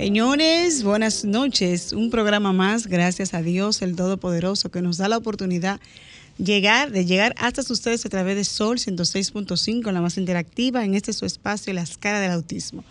Señores, buenas noches. Un programa más, gracias a Dios, el Todopoderoso, que nos da la oportunidad llegar, de llegar hasta ustedes a través de Sol 106.5, la más interactiva, en este su espacio, Las Caras del Autismo.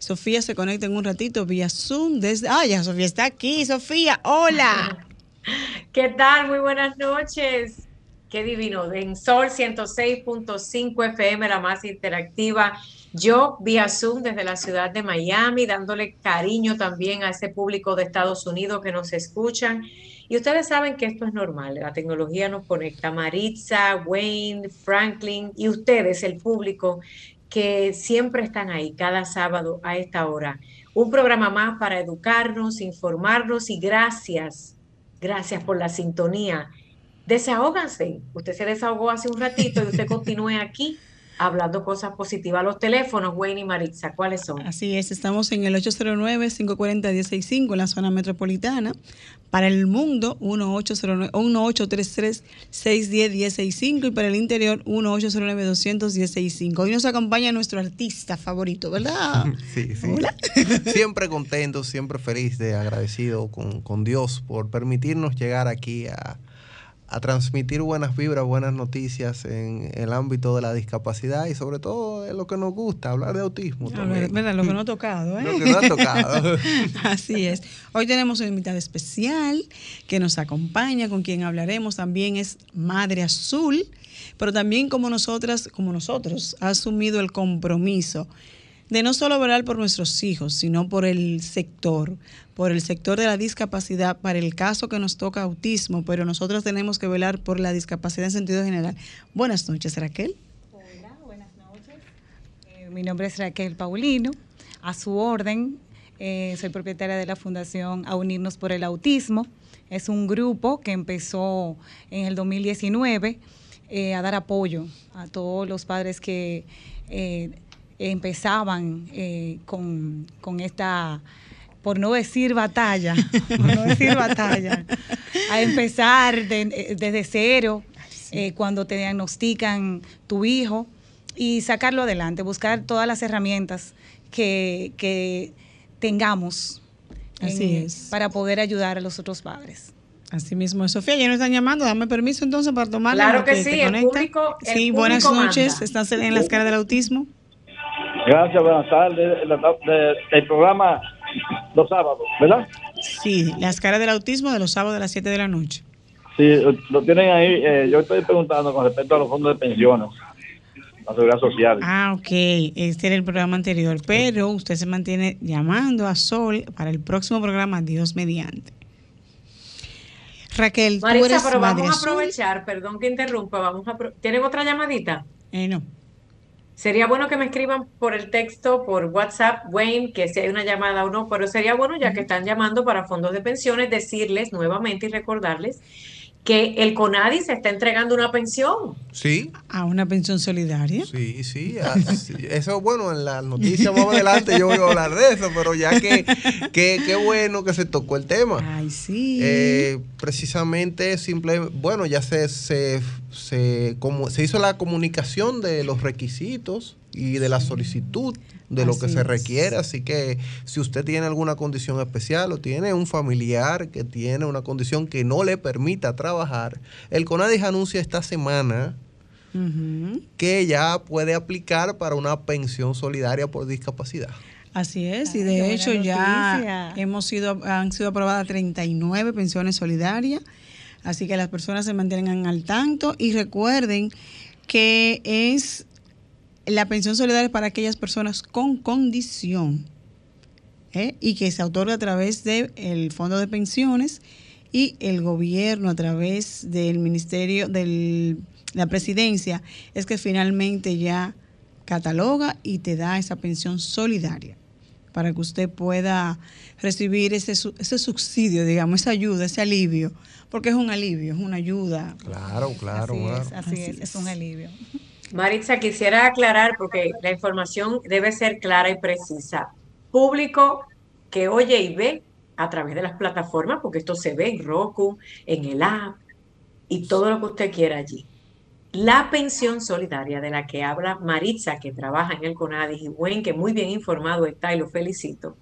Sofía se conecta en un ratito vía Zoom desde... Ah, ya Sofía está aquí. Sofía, hola. ¿Qué tal? Muy buenas noches. Qué divino. En Sol 106.5 FM, la más interactiva yo vía Zoom desde la ciudad de Miami, dándole cariño también a ese público de Estados Unidos que nos escuchan. Y ustedes saben que esto es normal, la tecnología nos conecta. Maritza, Wayne, Franklin y ustedes, el público, que siempre están ahí cada sábado a esta hora. Un programa más para educarnos, informarnos y gracias, gracias por la sintonía. Desahóganse. Usted se desahogó hace un ratito y usted continúe aquí hablando cosas positivas. Los teléfonos, Wayne y Maritza, ¿cuáles son? Así es, estamos en el 809-540-165 en la zona metropolitana. Para el mundo, 1833-610-165 y para el interior, 1809-210-65. Hoy nos acompaña nuestro artista favorito, ¿verdad? Sí, sí. Siempre contento, siempre feliz, de agradecido con, con Dios por permitirnos llegar aquí a a transmitir buenas vibras, buenas noticias en el ámbito de la discapacidad y sobre todo en lo que nos gusta, hablar de autismo. También. Lo que no ha tocado, ¿eh? Lo que no ha tocado. Así es. Hoy tenemos una invitada especial que nos acompaña, con quien hablaremos también es Madre Azul, pero también como nosotras, como nosotros, ha asumido el compromiso de no solo velar por nuestros hijos, sino por el sector, por el sector de la discapacidad, para el caso que nos toca autismo, pero nosotros tenemos que velar por la discapacidad en sentido general. Buenas noches, Raquel. Hola, buenas noches. Eh, mi nombre es Raquel Paulino. A su orden, eh, soy propietaria de la Fundación A Unirnos por el Autismo. Es un grupo que empezó en el 2019 eh, a dar apoyo a todos los padres que empezaban eh, con, esta, por no decir batalla, por no decir batalla, a empezar eh, desde cero, eh, cuando te diagnostican tu hijo y sacarlo adelante, buscar todas las herramientas que, tengamos para poder ayudar a los otros padres. Así mismo, Sofía, ya nos están llamando, dame permiso entonces para tomar Claro que, sí, el público, sí, buenas noches, estás en las caras del autismo. Gracias, buenas tardes. El programa los sábados, ¿verdad? Sí, las caras del autismo de los sábados a las 7 de la noche. Sí, lo tienen ahí. Eh, yo estoy preguntando con respecto a los fondos de pensiones, la seguridad social. Ah, ok. Este era el programa anterior. Pero usted se mantiene llamando a Sol para el próximo programa, Dios mediante. Raquel, tú eres pero vamos a aprovechar, perdón que interrumpa, vamos a ¿tienen otra llamadita? Eh, no. Sería bueno que me escriban por el texto, por WhatsApp, Wayne, que si hay una llamada o no, pero sería bueno, ya que están llamando para fondos de pensiones, decirles nuevamente y recordarles que el CONADI se está entregando una pensión. Sí. ¿A una pensión solidaria? Sí, sí. Eso, bueno, en la noticia más adelante yo voy a hablar de eso, pero ya que, qué bueno que se tocó el tema. Ay, sí. Eh, precisamente, simple, bueno, ya se, se, se, como, se hizo la comunicación de los requisitos y de la solicitud de lo que se requiere. Así que si usted tiene alguna condición especial o tiene un familiar que tiene una condición que no le permita trabajar, el CONADIS anuncia esta semana que ya puede aplicar para una pensión solidaria por discapacidad. Así es, y de hecho ya hemos sido, han sido aprobadas 39 pensiones solidarias, así que las personas se mantengan al tanto y recuerden que es la pensión solidaria es para aquellas personas con condición ¿eh? y que se otorga a través del Fondo de Pensiones y el gobierno a través del Ministerio de la Presidencia es que finalmente ya cataloga y te da esa pensión solidaria para que usted pueda recibir ese, ese subsidio, digamos, esa ayuda, ese alivio, porque es un alivio, es una ayuda. Claro, claro. Así, Es, así, es, es un alivio. Maritza, quisiera aclarar, porque la información debe ser clara y precisa. Público que oye y ve a través de las plataformas, porque esto se ve en Roku, en el app y todo lo que usted quiera allí. La pensión solidaria de la que habla Maritza, que trabaja en el CONADIS y buen que muy bien informado está y lo felicito,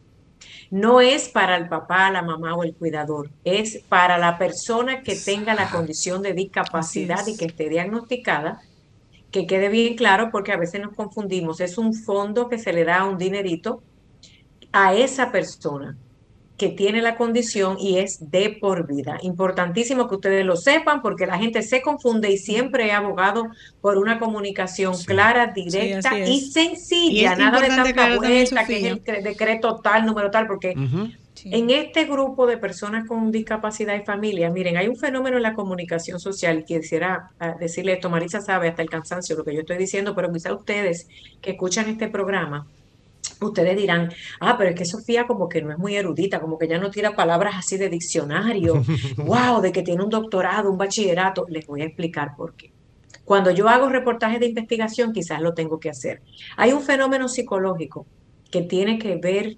no es para el papá, la mamá o el cuidador, es para la persona que tenga la condición de discapacidad y que esté diagnosticada que quede bien claro porque a veces nos confundimos. Es un fondo que se le da un dinerito a esa persona que tiene la condición y es de por vida. Importantísimo que ustedes lo sepan porque la gente se confunde y siempre he abogado por una comunicación clara, directa y sencilla. Nada de tanta vuelta que es el decreto tal, número tal, porque en este grupo de personas con discapacidad y familia, miren, hay un fenómeno en la comunicación social, quisiera ah, decirle esto, Marisa sabe hasta el cansancio lo que yo estoy diciendo, pero quizá ustedes que escuchan este programa, ustedes dirán, ah, pero es que Sofía como que no es muy erudita, como que ya no tira palabras así de diccionario, wow, de que tiene un doctorado, un bachillerato, les voy a explicar por qué. Cuando yo hago reportajes de investigación, quizás lo tengo que hacer. Hay un fenómeno psicológico que tiene que ver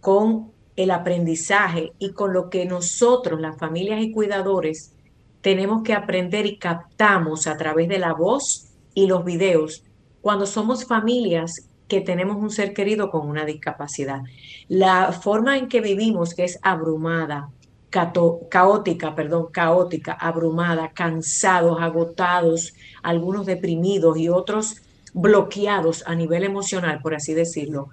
con el aprendizaje y con lo que nosotros, las familias y cuidadores, tenemos que aprender y captamos a través de la voz y los videos cuando somos familias que tenemos un ser querido con una discapacidad. La forma en que vivimos, que es abrumada, caótica, perdón, caótica, abrumada, cansados, agotados, algunos deprimidos y otros bloqueados a nivel emocional, por así decirlo,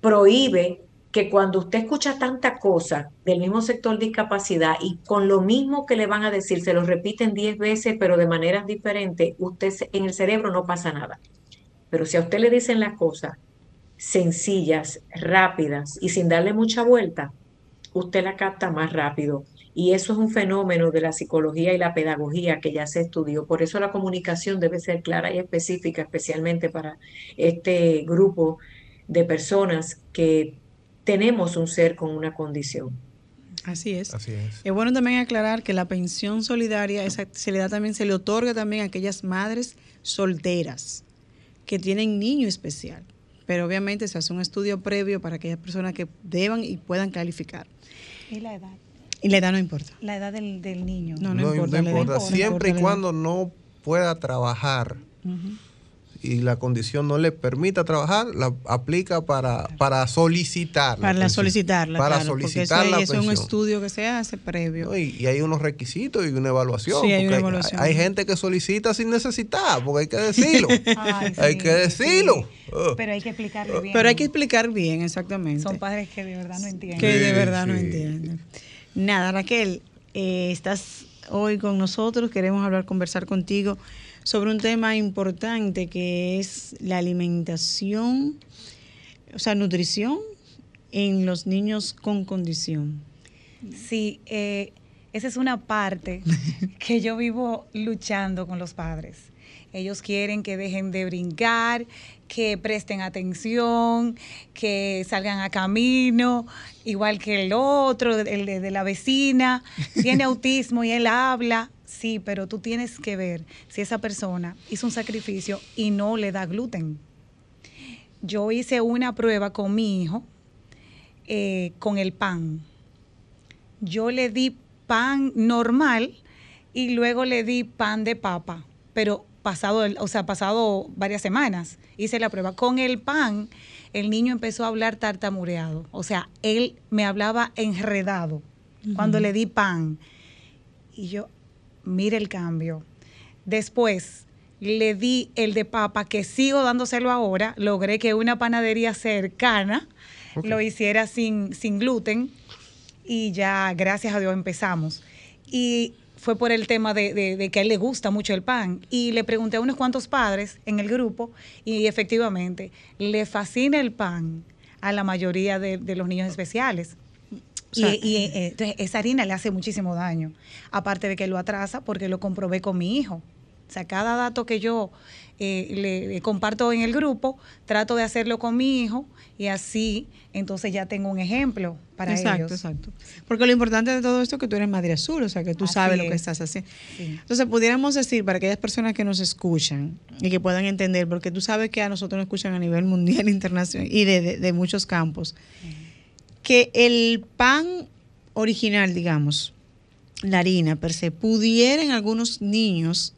prohíbe que cuando usted escucha tanta cosa del mismo sector discapacidad y con lo mismo que le van a decir, se lo repiten 10 veces, pero de maneras diferentes, usted en el cerebro no pasa nada. Pero si a usted le dicen las cosas sencillas, rápidas y sin darle mucha vuelta, usted la capta más rápido. Y eso es un fenómeno de la psicología y la pedagogía que ya se estudió. Por eso la comunicación debe ser clara y específica, especialmente para este grupo de personas que tenemos un ser con una condición. Así es. Así es. Es bueno también aclarar que la pensión solidaria se le da también, se le otorga también a aquellas madres solteras que tienen niño especial. Pero obviamente se hace un estudio previo para aquellas personas que deban y puedan calificar. ¿Y la edad? Y la edad no importa. La edad del, niño. No, no, importa. Siempre y cuando no pueda trabajar y la condición no le permita trabajar, la aplica para, para solicitar. Para solicitarla. Para solicitar la pensión. es un estudio que se hace previo. y, hay unos requisitos y una evaluación. Sí, hay, una evaluación. Hay, gente que solicita sin necesitar, porque hay que decirlo. hay que decirlo. Pero hay que explicarle bien. Pero hay que explicar bien, exactamente. Son padres que de verdad no entienden. Que de verdad no entienden. Nada, Raquel, eh, estás hoy con nosotros, queremos hablar, conversar contigo sobre un tema importante que es la alimentación, o sea, nutrición en los niños con condición. Sí, eh, esa es una parte que yo vivo luchando con los padres. Ellos quieren que dejen de brincar, que presten atención, que salgan a camino, igual que el otro, el de la vecina, tiene autismo y él habla, Sí, pero tú tienes que ver si esa persona hizo un sacrificio y no le da gluten. Yo hice una prueba con mi hijo eh, con el pan. Yo le di pan normal y luego le di pan de papa, pero pasado, o sea, pasado varias semanas hice la prueba. Con el pan, el niño empezó a hablar tartamureado, o sea, él me hablaba enredado cuando le di pan. Y yo, mire el cambio. Después le di el de papa, que sigo dándoselo ahora. Logré que una panadería cercana lo hiciera sin, sin gluten y ya, gracias a Dios, empezamos. Y fue por el tema de, que a él le gusta mucho el pan. Y le pregunté a unos cuantos padres en el grupo y efectivamente le fascina el pan a la mayoría de, de los niños especiales y, eh, entonces esa harina le hace muchísimo daño. Aparte de que lo atrasa porque lo comprobé con mi hijo. O sea, cada dato que yo eh, le, comparto en el grupo, trato de hacerlo con mi hijo y así entonces ya tengo un ejemplo para exacto, ellos. Exacto, Porque lo importante de todo esto es que tú eres madre azul, o sea, que tú sabes lo que estás haciendo. Entonces, pudiéramos decir para aquellas personas que nos escuchan y que puedan entender, porque tú sabes que a nosotros nos escuchan a nivel mundial, internacional y de, de muchos campos, que el pan original, digamos, la harina per se, pudiera en algunos niños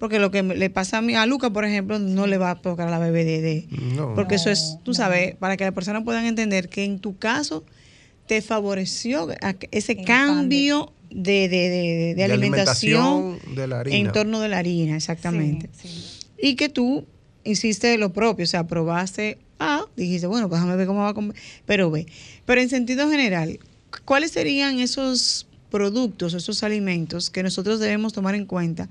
porque lo que le pasa a, mí, a Luca, por ejemplo, no le va a tocar a la bebé de... porque eso es, tú sabes, para que las personas puedan entender que en tu caso te favoreció ese cambio de, alimentación, en torno de la harina, exactamente. Y que tú hiciste lo propio, o sea, probaste, ah, dijiste, bueno, pues déjame ver cómo va a comer, pero ve. Pero en sentido general, ¿cuáles serían esos productos, esos alimentos que nosotros debemos tomar en cuenta?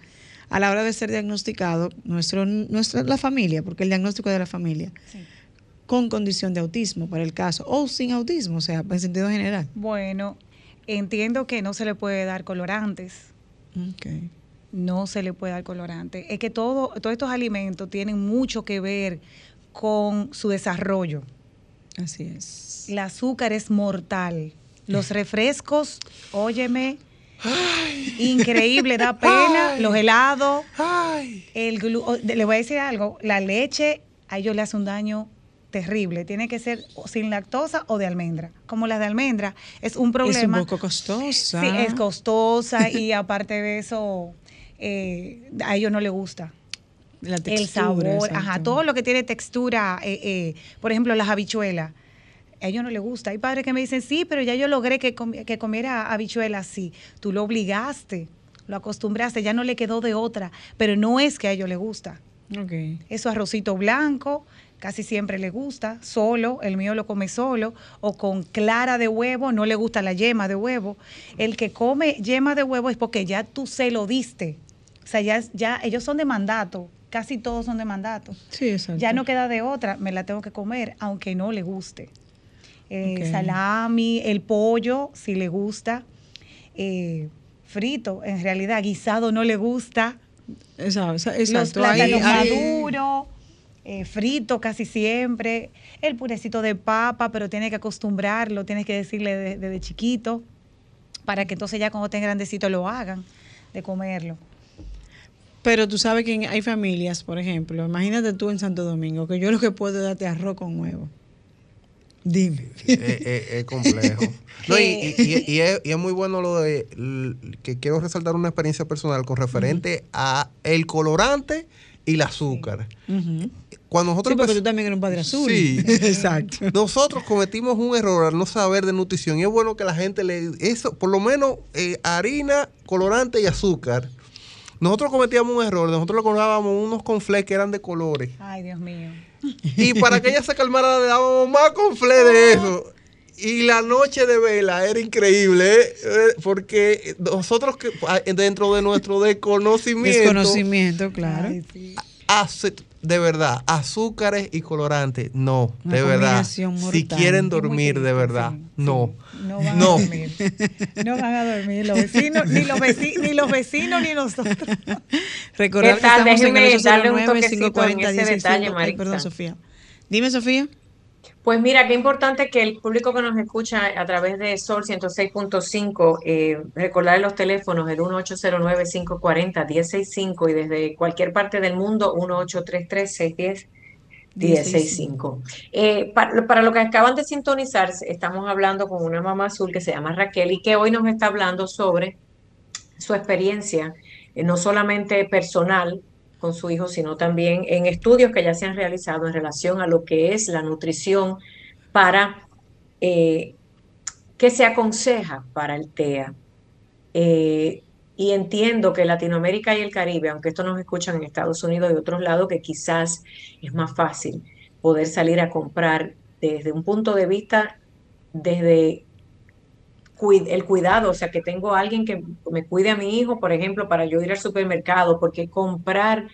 a la hora de ser diagnosticado, nuestro, nuestra, la familia, porque el diagnóstico es de la familia, con condición de autismo para el caso, o sin autismo, o sea, en sentido general. Bueno, entiendo que no se le puede dar colorantes. No se le puede dar colorante. Es que todo, todos estos alimentos tienen mucho que ver con su desarrollo. Así es. El azúcar es mortal. Los refrescos, óyeme, Increíble, da pena. Los helados. El le voy a decir algo. La leche a ellos le hace un daño terrible. Tiene que ser sin lactosa o de almendra. Como la de almendra es un problema. Es un poco costosa. Sí, es costosa y aparte de eso, eh, a ellos no les gusta. La textura, el sabor, ajá, todo lo que tiene textura, eh, eh, por ejemplo, las habichuelas a ellos no les gusta. Hay padres que me dicen, sí, pero ya yo logré que, que comiera habichuelas así. Tú lo obligaste, lo acostumbraste, ya no le quedó de otra, pero no es que a ellos les gusta. Okay. Eso arrocito blanco, casi siempre le gusta, solo, el mío lo come solo, o con clara de huevo, no le gusta la yema de huevo. El que come yema de huevo es porque ya tú se lo diste. O sea, ya, ya ellos son de mandato, casi todos son de mandato. Sí, exacto. Ya no queda de otra, me la tengo que comer, aunque no le guste eh, salami, el pollo, si le gusta, eh, frito, en realidad guisado no le gusta. Exacto, Los plátanos maduros, eh, frito casi siempre, el purecito de papa, pero tiene que acostumbrarlo, tienes que decirle desde chiquito, para que entonces ya cuando estén grandecito lo hagan, de comerlo. Pero tú sabes que hay familias, por ejemplo, imagínate tú en Santo Domingo, que yo lo que puedo darte arroz con huevo. Dime. Es, complejo. y, es, muy bueno lo de que quiero resaltar una experiencia personal con referente a el colorante y el azúcar. Cuando nosotros sí, porque tú también eres un padre azul. Sí, exacto. Nosotros cometimos un error al no saber de nutrición y es bueno que la gente le eso, por lo menos eh, harina, colorante y azúcar. Nosotros cometíamos un error, nosotros le colorábamos unos confles que eran de colores. Ay, Dios mío. Y para que ella se calmara le dábamos más confle de eso. Y la noche de vela era increíble, ¿eh? porque nosotros que dentro de nuestro desconocimiento... Desconocimiento, claro. De verdad, azúcares y colorantes, no, de verdad. Si quieren dormir, de verdad, no. No van a dormir. No van a dormir los vecinos, ni los vecinos, ni los vecinos, ni nosotros. Recordar que estamos en el 809 540 detalle, Perdón, Sofía. Dime, Sofía. Pues mira, qué importante que el público que nos escucha a través de Sol 106.5, eh, recordar los teléfonos, el 1809-540-1065 y desde cualquier parte del mundo, 1833-610. 1065. Eh, para, para, lo que acaban de sintonizar, estamos hablando con una mamá azul que se llama Raquel y que hoy nos está hablando sobre su experiencia, eh, no solamente personal con su hijo, sino también en estudios que ya se han realizado en relación a lo que es la nutrición para eh, qué se aconseja para el TEA. Eh, y entiendo que Latinoamérica y el Caribe, aunque esto nos escuchan en Estados Unidos y otros lados, que quizás es más fácil poder salir a comprar desde un punto de vista, desde el cuidado, o sea, que tengo alguien que me cuide a mi hijo, por ejemplo, para yo ir al supermercado, porque comprar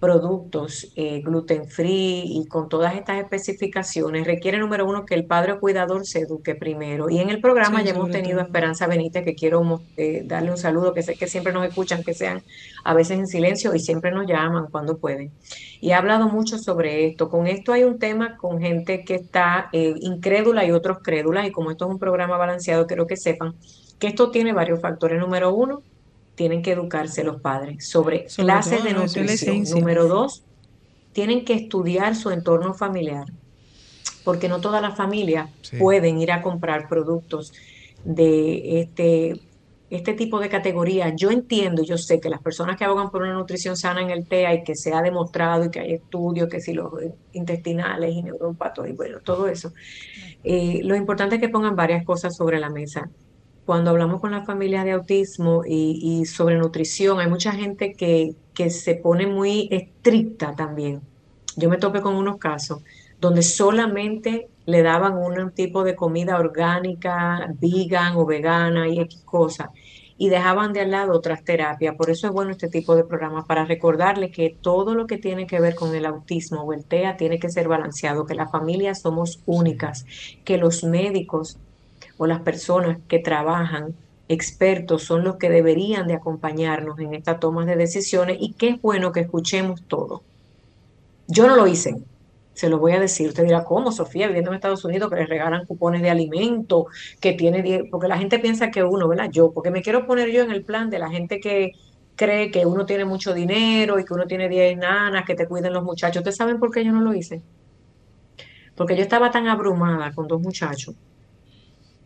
productos eh, gluten free y con todas estas especificaciones, requiere número uno que el padre o cuidador se eduque primero. Y en el programa ya hemos tenido a Esperanza Benítez, que quiero eh, darle un saludo, que sé que siempre nos escuchan, que sean a veces en silencio y siempre nos llaman cuando pueden. Y ha hablado mucho sobre esto. Con esto hay un tema con gente que está eh, incrédula y otros crédulas, y como esto es un programa balanceado, quiero que sepan que esto tiene varios factores. Número uno, tienen que educarse los padres sobre, clases de nutrición. Número dos, tienen que estudiar su entorno familiar, porque no todas las familias pueden ir a comprar productos de este, este tipo de categoría. Yo entiendo, yo sé que las personas que abogan por una nutrición sana en el TEA y que se ha demostrado y que hay estudios, que si los intestinales y neurópatos y bueno, todo eso, eh, lo importante es que pongan varias cosas sobre la mesa cuando hablamos con las familias de autismo y, sobre nutrición, hay mucha gente que, que, se pone muy estricta también. Yo me topé con unos casos donde solamente le daban un tipo de comida orgánica, vegan o vegana y X cosas, y dejaban de al lado otras terapias. Por eso es bueno este tipo de programas, para recordarle que todo lo que tiene que ver con el autismo o el TEA tiene que ser balanceado, que las familias somos únicas, que los médicos o las personas que trabajan, expertos, son los que deberían de acompañarnos en esta toma de decisiones y qué es bueno que escuchemos todo. Yo no lo hice, se lo voy a decir. Usted dirá, ¿cómo, Sofía, viviendo en Estados Unidos, que le regalan cupones de alimento, que tiene porque la gente piensa que uno, ¿verdad? Yo, porque me quiero poner yo en el plan de la gente que cree que uno tiene mucho dinero y que uno tiene 10 nanas que te cuiden los muchachos. ¿Ustedes saben por qué yo no lo hice? Porque yo estaba tan abrumada con dos muchachos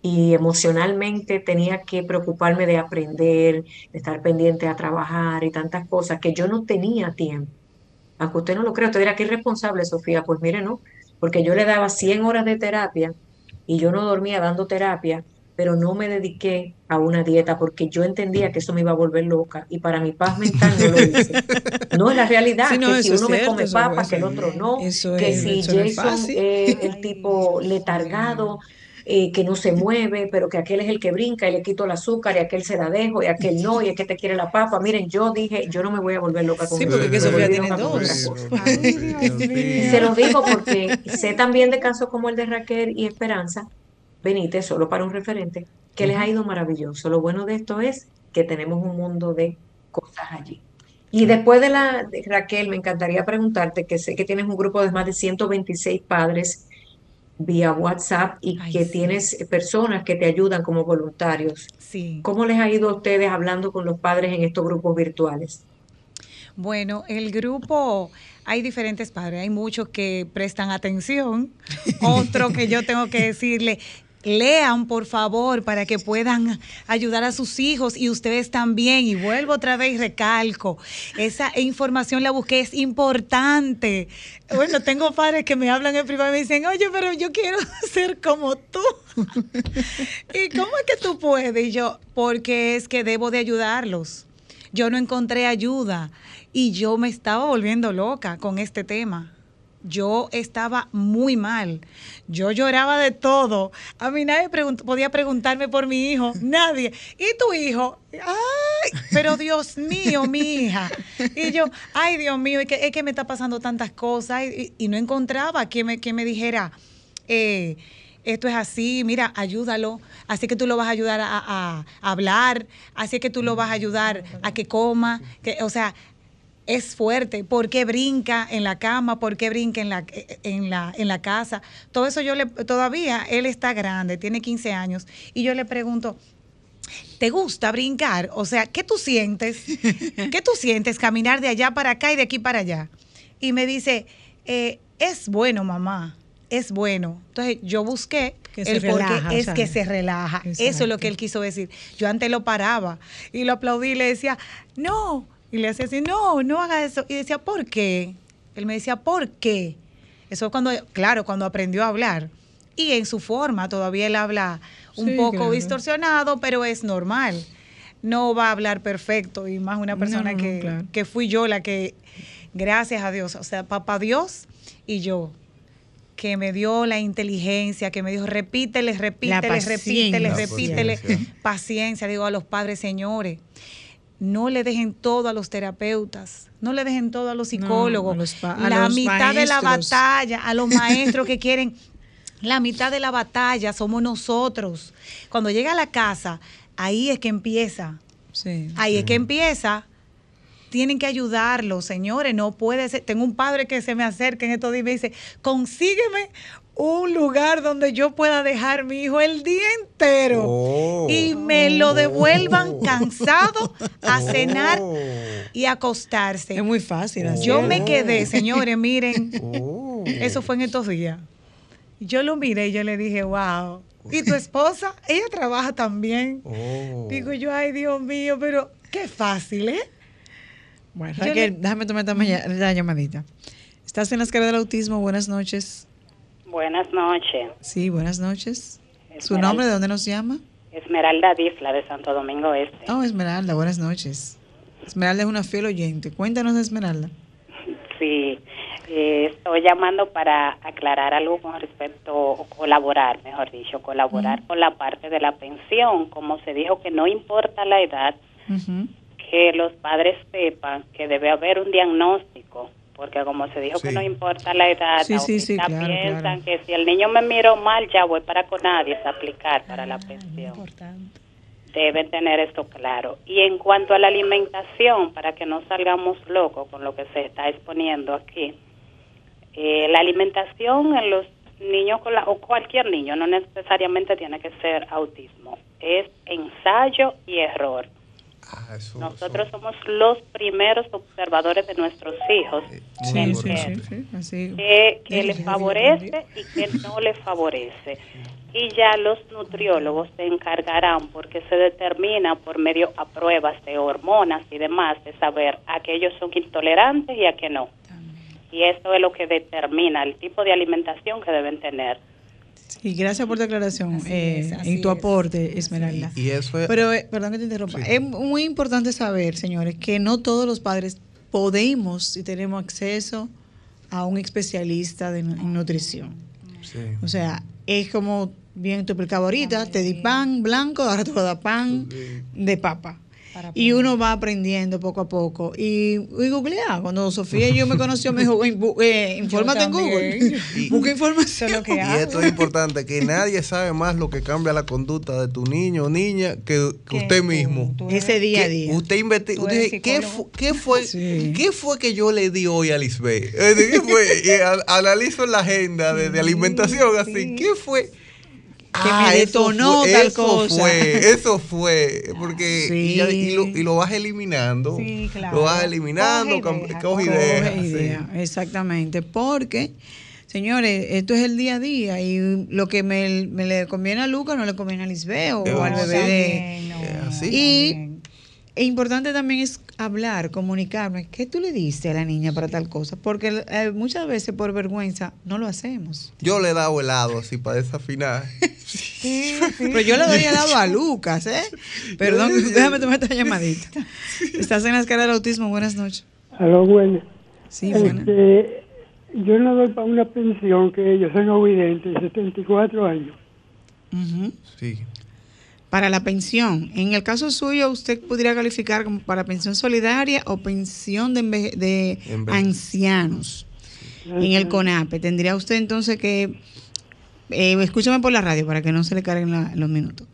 y emocionalmente tenía que preocuparme de aprender, de estar pendiente a trabajar y tantas cosas que yo no tenía tiempo. Aunque usted no lo crea, usted dirá que irresponsable, Sofía. Pues mire, no, porque yo le daba 100 horas de terapia y yo no dormía dando terapia, pero no me dediqué a una dieta porque yo entendía que eso me iba a volver loca y para mi paz mental no lo hice. No es la realidad, que si uno me come papas, que el otro no, que si Jason es el tipo letargado, eh, que no se mueve, pero que aquel es el que brinca y le quito el azúcar y aquel se la dejo y aquel no y es que te quiere la papa. Miren, yo dije, yo no me voy a volver loca con Sí, porque eso tiene dos. Se los digo porque sé también de casos como el de Raquel y Esperanza Benítez, solo para un referente, que les ha ido maravilloso. Lo bueno de esto es que tenemos un mundo de cosas allí. Y después de la de Raquel, me encantaría preguntarte, que sé que tienes un grupo de más de 126 padres vía WhatsApp y que tienes personas que te ayudan como voluntarios. Sí. ¿Cómo les ha ido a ustedes hablando con los padres en estos grupos virtuales? Bueno, el grupo, hay diferentes padres, hay muchos que prestan atención, otro que yo tengo que decirle, lean por favor para que puedan ayudar a sus hijos y ustedes también. Y vuelvo otra vez y recalco, esa información la busqué, es importante. Bueno, tengo padres que me hablan en privado y me dicen, oye, pero yo quiero ser como tú. ¿Y cómo es que tú puedes? Y yo, porque es que debo de ayudarlos. Yo no encontré ayuda y yo me estaba volviendo loca con este tema yo estaba muy mal. Yo lloraba de todo. A mí nadie podía preguntarme por mi hijo. Nadie. ¿Y tu hijo? Ay, pero Dios mío, mi hija. Y yo, ay, Dios mío, es que, me está pasando tantas cosas. Y, no encontraba quien me, me dijera, eh, esto es así, mira, ayúdalo. Así que tú lo vas a ayudar a, a, hablar. Así que tú lo vas a ayudar a que coma. Que, o sea, es fuerte, por qué brinca en la cama, por qué brinca en la, en la, en la casa. Todo eso yo le, todavía, él está grande, tiene 15 años, y yo le pregunto, ¿te gusta brincar? O sea, ¿qué tú sientes? ¿Qué tú sientes caminar de allá para acá y de aquí para allá? Y me dice, eh, es bueno, mamá es bueno. Entonces yo busqué el porque es que se relaja. Eso es lo que él quiso decir. Yo antes lo paraba y lo aplaudí y le decía, no, y le hacía así, no, no haga eso. Y decía, ¿por qué? Él me decía, ¿por qué? Eso cuando, claro, cuando aprendió a hablar. Y en su forma, todavía él habla un poco distorsionado, pero es normal. No va a hablar perfecto, y más una persona que, que fui yo la que, gracias a Dios, o sea, papá Dios y yo, que me dio la inteligencia, que me dijo, repítele, repítele, repítele, repítele, paciencia, digo a los padres, señores no le dejen todo a los terapeutas, no le dejen todo a los psicólogos, la mitad de la batalla, a los maestros que quieren, la mitad de la batalla somos nosotros. Cuando llega a la casa, ahí es que empieza. ahí es que empieza. Tienen que ayudarlo, señores. No puede ser. Tengo un padre que se me acerca en estos días y me dice: consígueme un lugar donde yo pueda dejar mi hijo el día entero oh. y me lo devuelvan cansado a cenar oh. y acostarse. Es muy fácil. Yo me quedé, señores, miren, oh. eso fue en estos días. Yo lo miré y yo le dije, wow. ¿Y tu esposa? Ella trabaja también. Digo yo, ay Dios mío, pero qué fácil, ¿eh? Bueno, Raquel, déjame tomar la llamadita. Estás en la escala del autismo. Buenas noches. Buenas noches. Sí, buenas noches. ¿Su nombre de dónde nos llama? Esmeralda Difla de Santo Domingo Este. Oh, Esmeralda, buenas noches. Esmeralda es una fiel oyente. Cuéntanos de Esmeralda. Sí, eh, estoy llamando para aclarar algo con respecto, o colaborar, mejor dicho, colaborar con la parte de la pensión. Como se dijo que no importa la edad, que los padres sepan que debe haber un diagnóstico porque como se dijo que no importa la edad, sí, piensan que si el niño me miró mal, ya voy para con nadie a aplicar para la ah, pensión. Deben tener esto claro. Y en cuanto a la alimentación, para que no salgamos locos con lo que se está exponiendo aquí, eh, la alimentación en los niños con la, o cualquier niño, no necesariamente tiene que ser autismo, es ensayo y error Ah, Nosotros somos los primeros observadores de nuestros hijos. que, que les favorece y que no les favorece. Y ya los nutriólogos se encargarán, porque se determina por medio a pruebas de hormonas y demás, de saber a qué ellos son intolerantes y a qué no. Y eso es lo que determina el tipo de alimentación que deben tener. Y gracias por tu aclaración eh, y tu aporte, Esmeralda. Y, eso Pero, eh, perdón que te interrumpa. Es muy importante saber, señores, que no todos los padres podemos y tenemos acceso a un especialista de, en nutrición. O sea, es como bien te explicaba ahorita, te di pan blanco, ahora te voy a dar pan de papa y uno va aprendiendo poco a poco. Y, y googlea. Cuando Sofía y yo me conoció, me dijo, eh, infórmate en Google. Busca información. y esto es importante, que nadie sabe más lo que cambia la conducta de tu niño o niña que, usted mismo. Ese día a día. Usted investiga, ¿qué, ¿qué, fue, ¿qué fue que yo le di hoy a Lisbeth? ¿Qué fue? analizo la agenda de, de alimentación, así. ¿Qué fue? Que me ah, detonó tal eso cosa. Fue, eso fue, porque y, lo, vas eliminando. Sí, claro. Lo vas eliminando, coge idea, Exactamente, porque, señores, esto es el día a día y lo que me, le conviene a Luca no le conviene a Lisbeo o al bebé de... Y es importante también es hablar, comunicarme. ¿Qué tú le diste a la niña para tal cosa? Porque eh, muchas veces por vergüenza no lo hacemos. Yo le he dado helado así para desafinar. sí, Pero yo le doy helado a Lucas, ¿eh? Perdón, déjame tomar esta llamadita. Estás en la escala del autismo. Buenas noches. Aló, buenas. Sí, buenas. Este, yo no doy para una pensión que yo soy no vidente, 74 años. Sí para la pensión. En el caso suyo, usted podría calificar como para pensión solidaria o pensión de, de ancianos en el CONAPE. Tendría usted entonces que, eh, escúchame por la radio para que no se le carguen los minutos.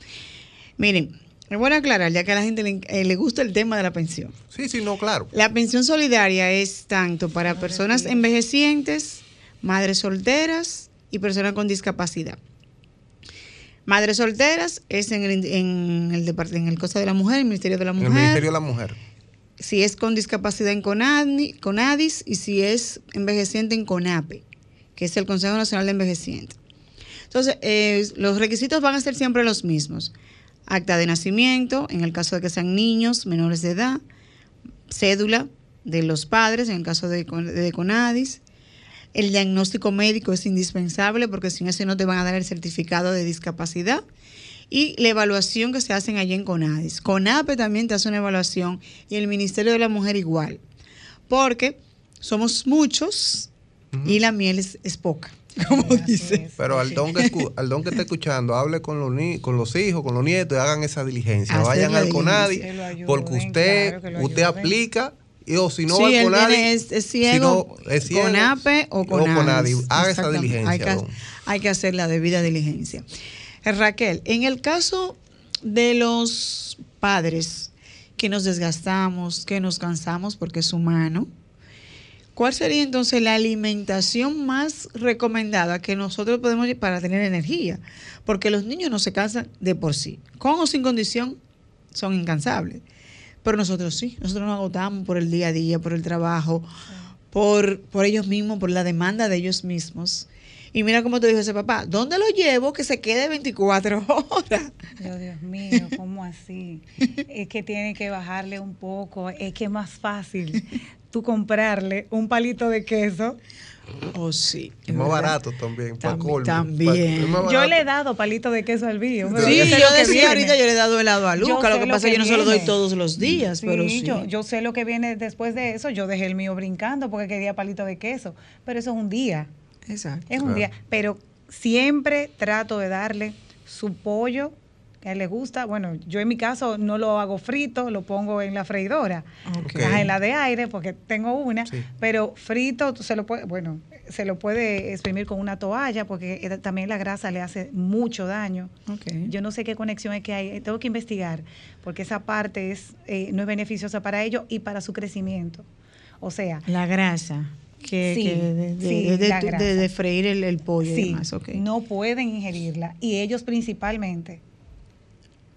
Miren, me voy a aclarar, ya que a la gente le, eh, le, gusta el tema de la pensión. Sí, sí, no, claro. La pensión solidaria es tanto para personas envejecientes, madres solteras y personas con discapacidad. Madres solteras es en el, en el, en el Cosa de la Mujer, el Ministerio de la Mujer. El Ministerio de la Mujer. Si es con discapacidad en CONADIS y si es envejeciente en CONAPE, que es el Consejo Nacional de Envejecientes. Entonces, eh, los requisitos van a ser siempre los mismos. Acta de nacimiento, en el caso de que sean niños menores de edad, cédula de los padres, en el caso de, de CONADIS, el diagnóstico médico es indispensable porque sin ese no te van a dar el certificado de discapacidad. Y la evaluación que se hacen allí en CONADIS. CONAPE también te hace una evaluación y el Ministerio de la Mujer igual. Porque somos muchos y la miel es, poca. como dice. Pero al don, que, al don que esté escuchando, hable con los, con los hijos, con los nietos y hagan esa diligencia. Vayan al CONADI porque usted, usted aplica o si no va al CONADI, es, ciego, es ciego, con APE o Haga esa diligencia. Hay que, hay que hacer la debida diligencia. Raquel, en el caso de los padres que nos desgastamos, que nos cansamos porque es humano, ¿Cuál sería entonces la alimentación más recomendada que nosotros podemos para tener energía? Porque los niños no se cansan de por sí. Con o sin condición son incansables. Pero nosotros sí, nosotros nos agotamos por el día a día, por el trabajo, por, por ellos mismos, por la demanda de ellos mismos. Y mira cómo te dijo ese papá, ¿dónde lo llevo que se quede 24 horas? Dios, mío, ¿cómo así? es que tiene que bajarle un poco, es que es más fácil tú comprarle un palito de queso. Oh, sí. Es más barato también. también. yo le he dado palito de queso al bío. Sí, yo, decía ahorita yo le he dado helado a Luca. Lo que pasa es que yo no se lo doy todos los días. pero sí. Yo, yo sé lo que viene después de eso. Yo dejé el mío brincando porque quería palito de queso. Pero eso es un día. Exacto. Es un día. Pero siempre trato de darle su pollo que a él le gusta. Bueno, yo en mi caso no lo hago frito, lo pongo en la freidora, en la de aire, porque tengo una, pero frito se lo puede, bueno, se lo puede exprimir con una toalla, porque también la grasa le hace mucho daño. Yo no sé qué conexión es que hay, tengo que investigar, porque esa parte es, eh, no es beneficiosa para ellos y para su crecimiento. O sea, la grasa que, de, freír el, pollo y No pueden ingerirla y ellos principalmente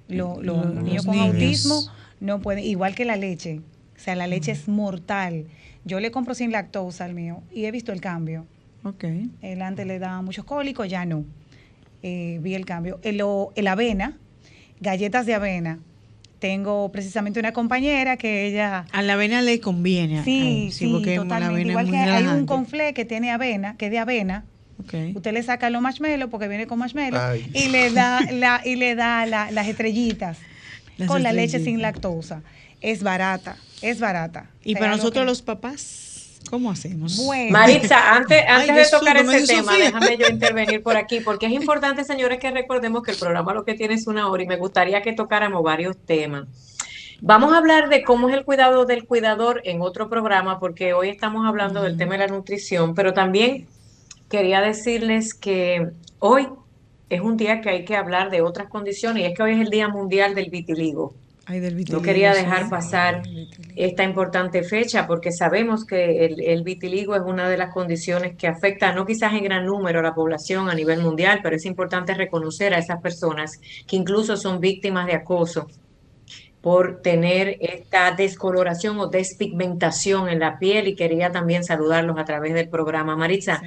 los, niños con autismo no pueden, igual que la leche. O sea, la leche es mortal. Yo le compro sin lactosa al mío y he visto el cambio. Ok. El antes le daba muchos cólicos, ya no. Eh, vi el cambio. El, el avena, galletas de avena. Tengo precisamente una compañera que ella... A la avena le conviene. Sí, sí, totalmente. Igual que hay un conflé que tiene avena, que es de avena, Usted le saca los marshmallows porque viene con marshmallows y le da la y le da las estrellitas con la leche sin lactosa. Es barata, es barata. Y para nosotros los papás ¿Cómo hacemos? Maritza, antes, antes de tocar ese tema, déjame yo intervenir por aquí, porque es importante, señores, que recordemos que el programa lo que tiene es una hora y me gustaría que tocáramos varios temas. Vamos a hablar de cómo es el cuidado del cuidador en otro programa, porque hoy estamos hablando del tema de la nutrición, pero también quería decirles que hoy es un día que hay que hablar de otras condiciones y es que hoy es el Día Mundial del Vitiligo. no quería dejar pasar esta importante fecha porque sabemos que el, vitiligo es una de las condiciones que afecta no quizás en gran número a la población a nivel mundial, pero es importante reconocer a esas personas que incluso son víctimas de acoso por tener esta descoloración o despigmentación en la piel y quería también saludarlos a través del programa. Maritza,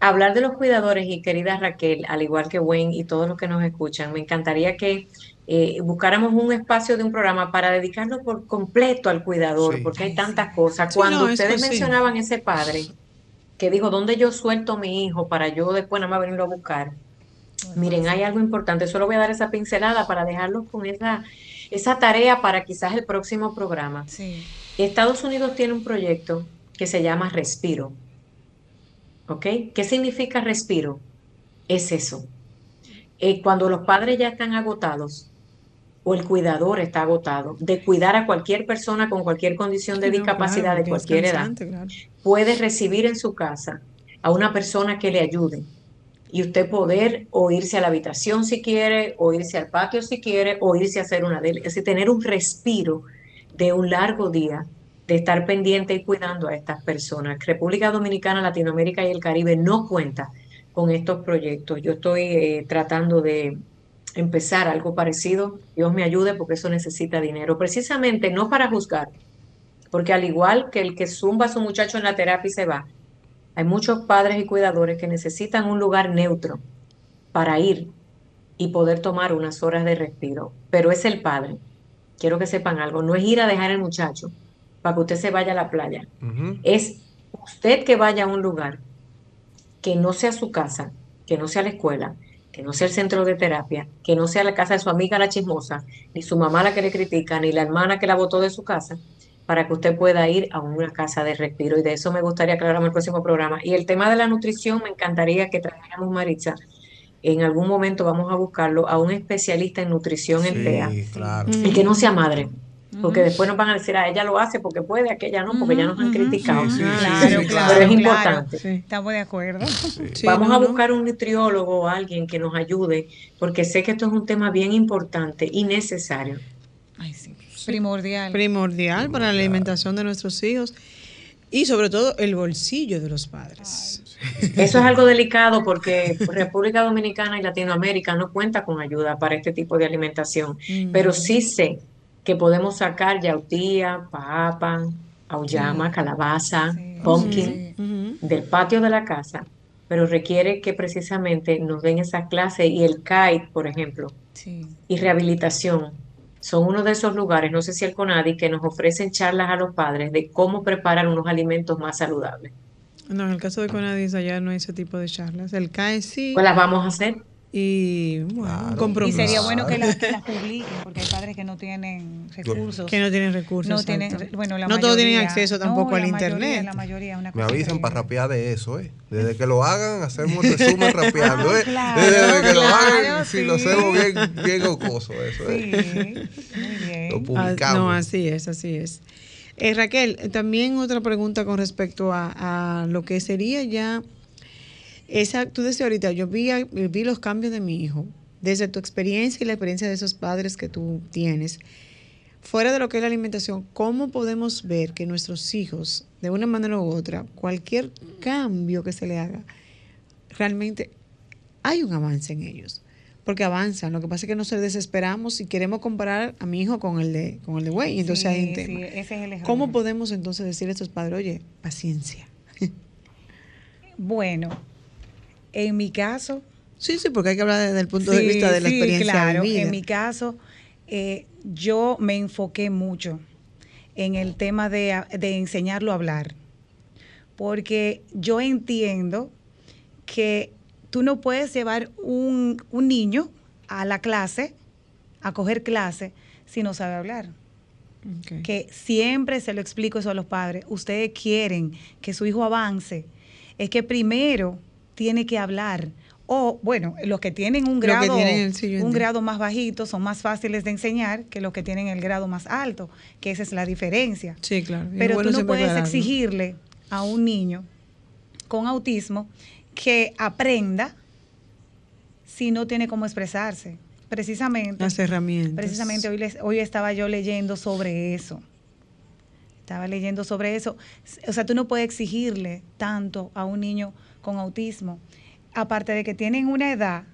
hablar de los cuidadores y querida Raquel, al igual que Wayne y todos los que nos escuchan, me encantaría que eh, buscáramos un espacio de un programa para dedicarlo por completo al cuidador, porque hay tantas cosas. Cuando ustedes mencionaban ese padre que dijo, ¿dónde yo suelto a mi hijo para yo después nada más venirlo a buscar? Miren, hay algo importante, solo voy a dar esa pincelada para dejarlos con esa, esa tarea para quizás el próximo programa. Estados Unidos tiene un proyecto que se llama Respiro ¿Ok? ¿Qué significa respiro? Es eso. Eh, cuando los padres ya están agotados o el cuidador está agotado de cuidar a cualquier persona con cualquier condición de discapacidad de cualquier edad, puede recibir en su casa a una persona que le ayude y usted poder o irse a la habitación si quiere, o irse al patio si quiere, o irse a hacer una... Es decir, tener un respiro de un largo día de estar pendiente y cuidando a estas personas. República Dominicana, Latinoamérica y el Caribe no cuenta con estos proyectos. Yo estoy eh, tratando de empezar algo parecido. Dios me ayude porque eso necesita dinero. Precisamente no para juzgar, porque al igual que el que zumba a su muchacho en la terapia y se va, hay muchos padres y cuidadores que necesitan un lugar neutro para ir y poder tomar unas horas de respiro. Pero es el padre. Quiero que sepan algo, no es ir a dejar al muchacho, para que usted se vaya a la playa. Es usted que vaya a un lugar que no sea su casa, que no sea la escuela, que no sea el centro de terapia, que no sea la casa de su amiga la chismosa, ni su mamá la que le critica, ni la hermana que la botó de su casa, para que usted pueda ir a una casa de respiro. Y de eso me gustaría aclarar en el próximo programa. Y el tema de la nutrición, me encantaría que trajéramos, Maritza, en algún momento vamos a buscarlo a un especialista en nutrición en TEA. Y que no sea madre. Porque después nos van a decir, a ah, ella lo hace porque puede, aquella no, porque ya nos han criticado. claro, claro, Pero es importante. Estamos de acuerdo. Vamos a buscar un nutriólogo o alguien que nos ayude, porque sé que esto es un tema bien importante y necesario. Ay, sí. Primordial. Primordial para la alimentación de nuestros hijos y sobre todo el bolsillo de los padres. Eso es algo delicado porque República Dominicana y Latinoamérica no cuenta con ayuda para este tipo de alimentación, mm. pero sí sé que podemos sacar yautía, papa, auyama, calabaza, pumpkin del patio de la casa, pero requiere que precisamente nos den esa clase y el kite, por ejemplo, y rehabilitación. Son uno de esos lugares, no sé si el CONADI, que nos ofrecen charlas a los padres de cómo preparar unos alimentos más saludables. No, en el caso de CONADIS allá no hay ese tipo de charlas. El CAE sí. Pues las vamos a hacer. Y bueno, Y sería bueno que las, publiquen, porque hay padres que no tienen recursos. Que no tienen recursos. No, tienen, bueno, no todos tienen acceso tampoco al internet. la mayoría, Me avisan para rapear de eso, ¿eh? Desde que lo hagan, hacemos un resumen rapeando, ¿eh? Desde que lo hagan, si lo hacemos bien, bien gocoso, eso, ¿eh? Sí, muy bien. Lo publicamos. no, así es, así es. Eh, Raquel, también otra pregunta con respecto a, a lo que sería ya esa, tú decías ahorita, yo vi, vi los cambios de mi hijo, desde tu experiencia y la experiencia de esos padres que tú tienes. Fuera de lo que es la alimentación, ¿cómo podemos ver que nuestros hijos, de una manera u otra, cualquier cambio que se le haga, realmente hay un avance en ellos? Porque avanzan. Lo que pasa es que nos desesperamos y queremos comparar a mi hijo con el de con el de güey. Entonces hay un tema. es ¿Cómo podemos entonces decir a estos padres, oye, paciencia? bueno, en mi caso... Sí, sí, porque hay que hablar desde el punto de vista de la experiencia claro, En mi caso, eh, yo me enfoqué mucho en el tema de, enseñarlo a hablar, porque yo entiendo que tú no puedes llevar un, niño a la clase, a coger clase, si no sabe hablar. Que siempre se lo explico eso a los padres. Ustedes quieren que su hijo avance. Es que primero tiene que hablar. O, bueno, los que tienen un grado, un grado más bajito son más fáciles de enseñar que los que tienen el grado más alto, que esa es la diferencia. Sí, claro. Pero tú no puedes exigirle a un niño con autismo que aprenda si no tiene cómo expresarse. Precisamente. Las herramientas. Precisamente hoy, hoy estaba yo leyendo sobre eso. Estaba leyendo sobre eso. O sea, tú no puedes exigirle tanto a un niño con autismo, aparte de que tienen una edad,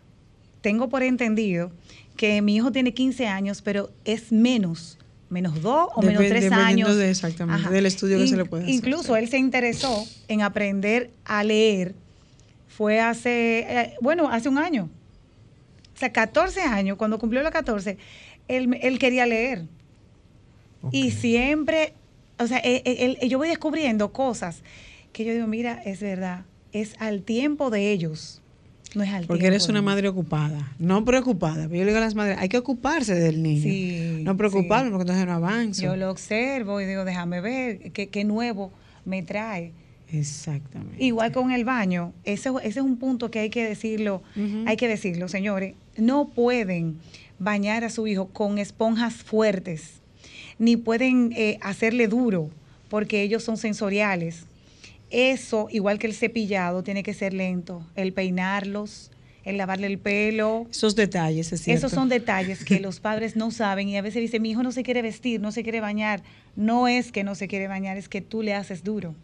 tengo por entendido que mi hijo tiene 15 años, pero es menos, menos 2 o menos 3 años. De exactamente, del estudio que se le puede hacer. Incluso él se interesó en aprender a leer, fue hace, eh, bueno, hace un año. O sea, 14 años, cuando cumplió los 14, él, él quería leer. Y siempre, o sea, yo voy descubriendo cosas que yo digo, mira, es verdad, es al tiempo de ellos. No es al Porque eres una madre ocupada, no preocupada. Yo le digo a las madres, hay que ocuparse del niño. no preocuparme porque entonces no avanza. Yo lo observo y digo, déjame ver qué, nuevo me trae. Exactamente. Igual con el baño, ese, ese es un punto que hay que decirlo, hay que decirlo, señores, no pueden bañar a su hijo con esponjas fuertes, ni pueden eh, hacerle duro, porque ellos son sensoriales eso, igual que el cepillado, tiene que ser lento. El peinarlos, el lavarle el pelo. Esos detalles, es cierto. Esos son detalles que los padres no saben y a veces dicen, mi hijo no se quiere vestir, no se quiere bañar. No es que no se quiere bañar, es que tú le haces duro.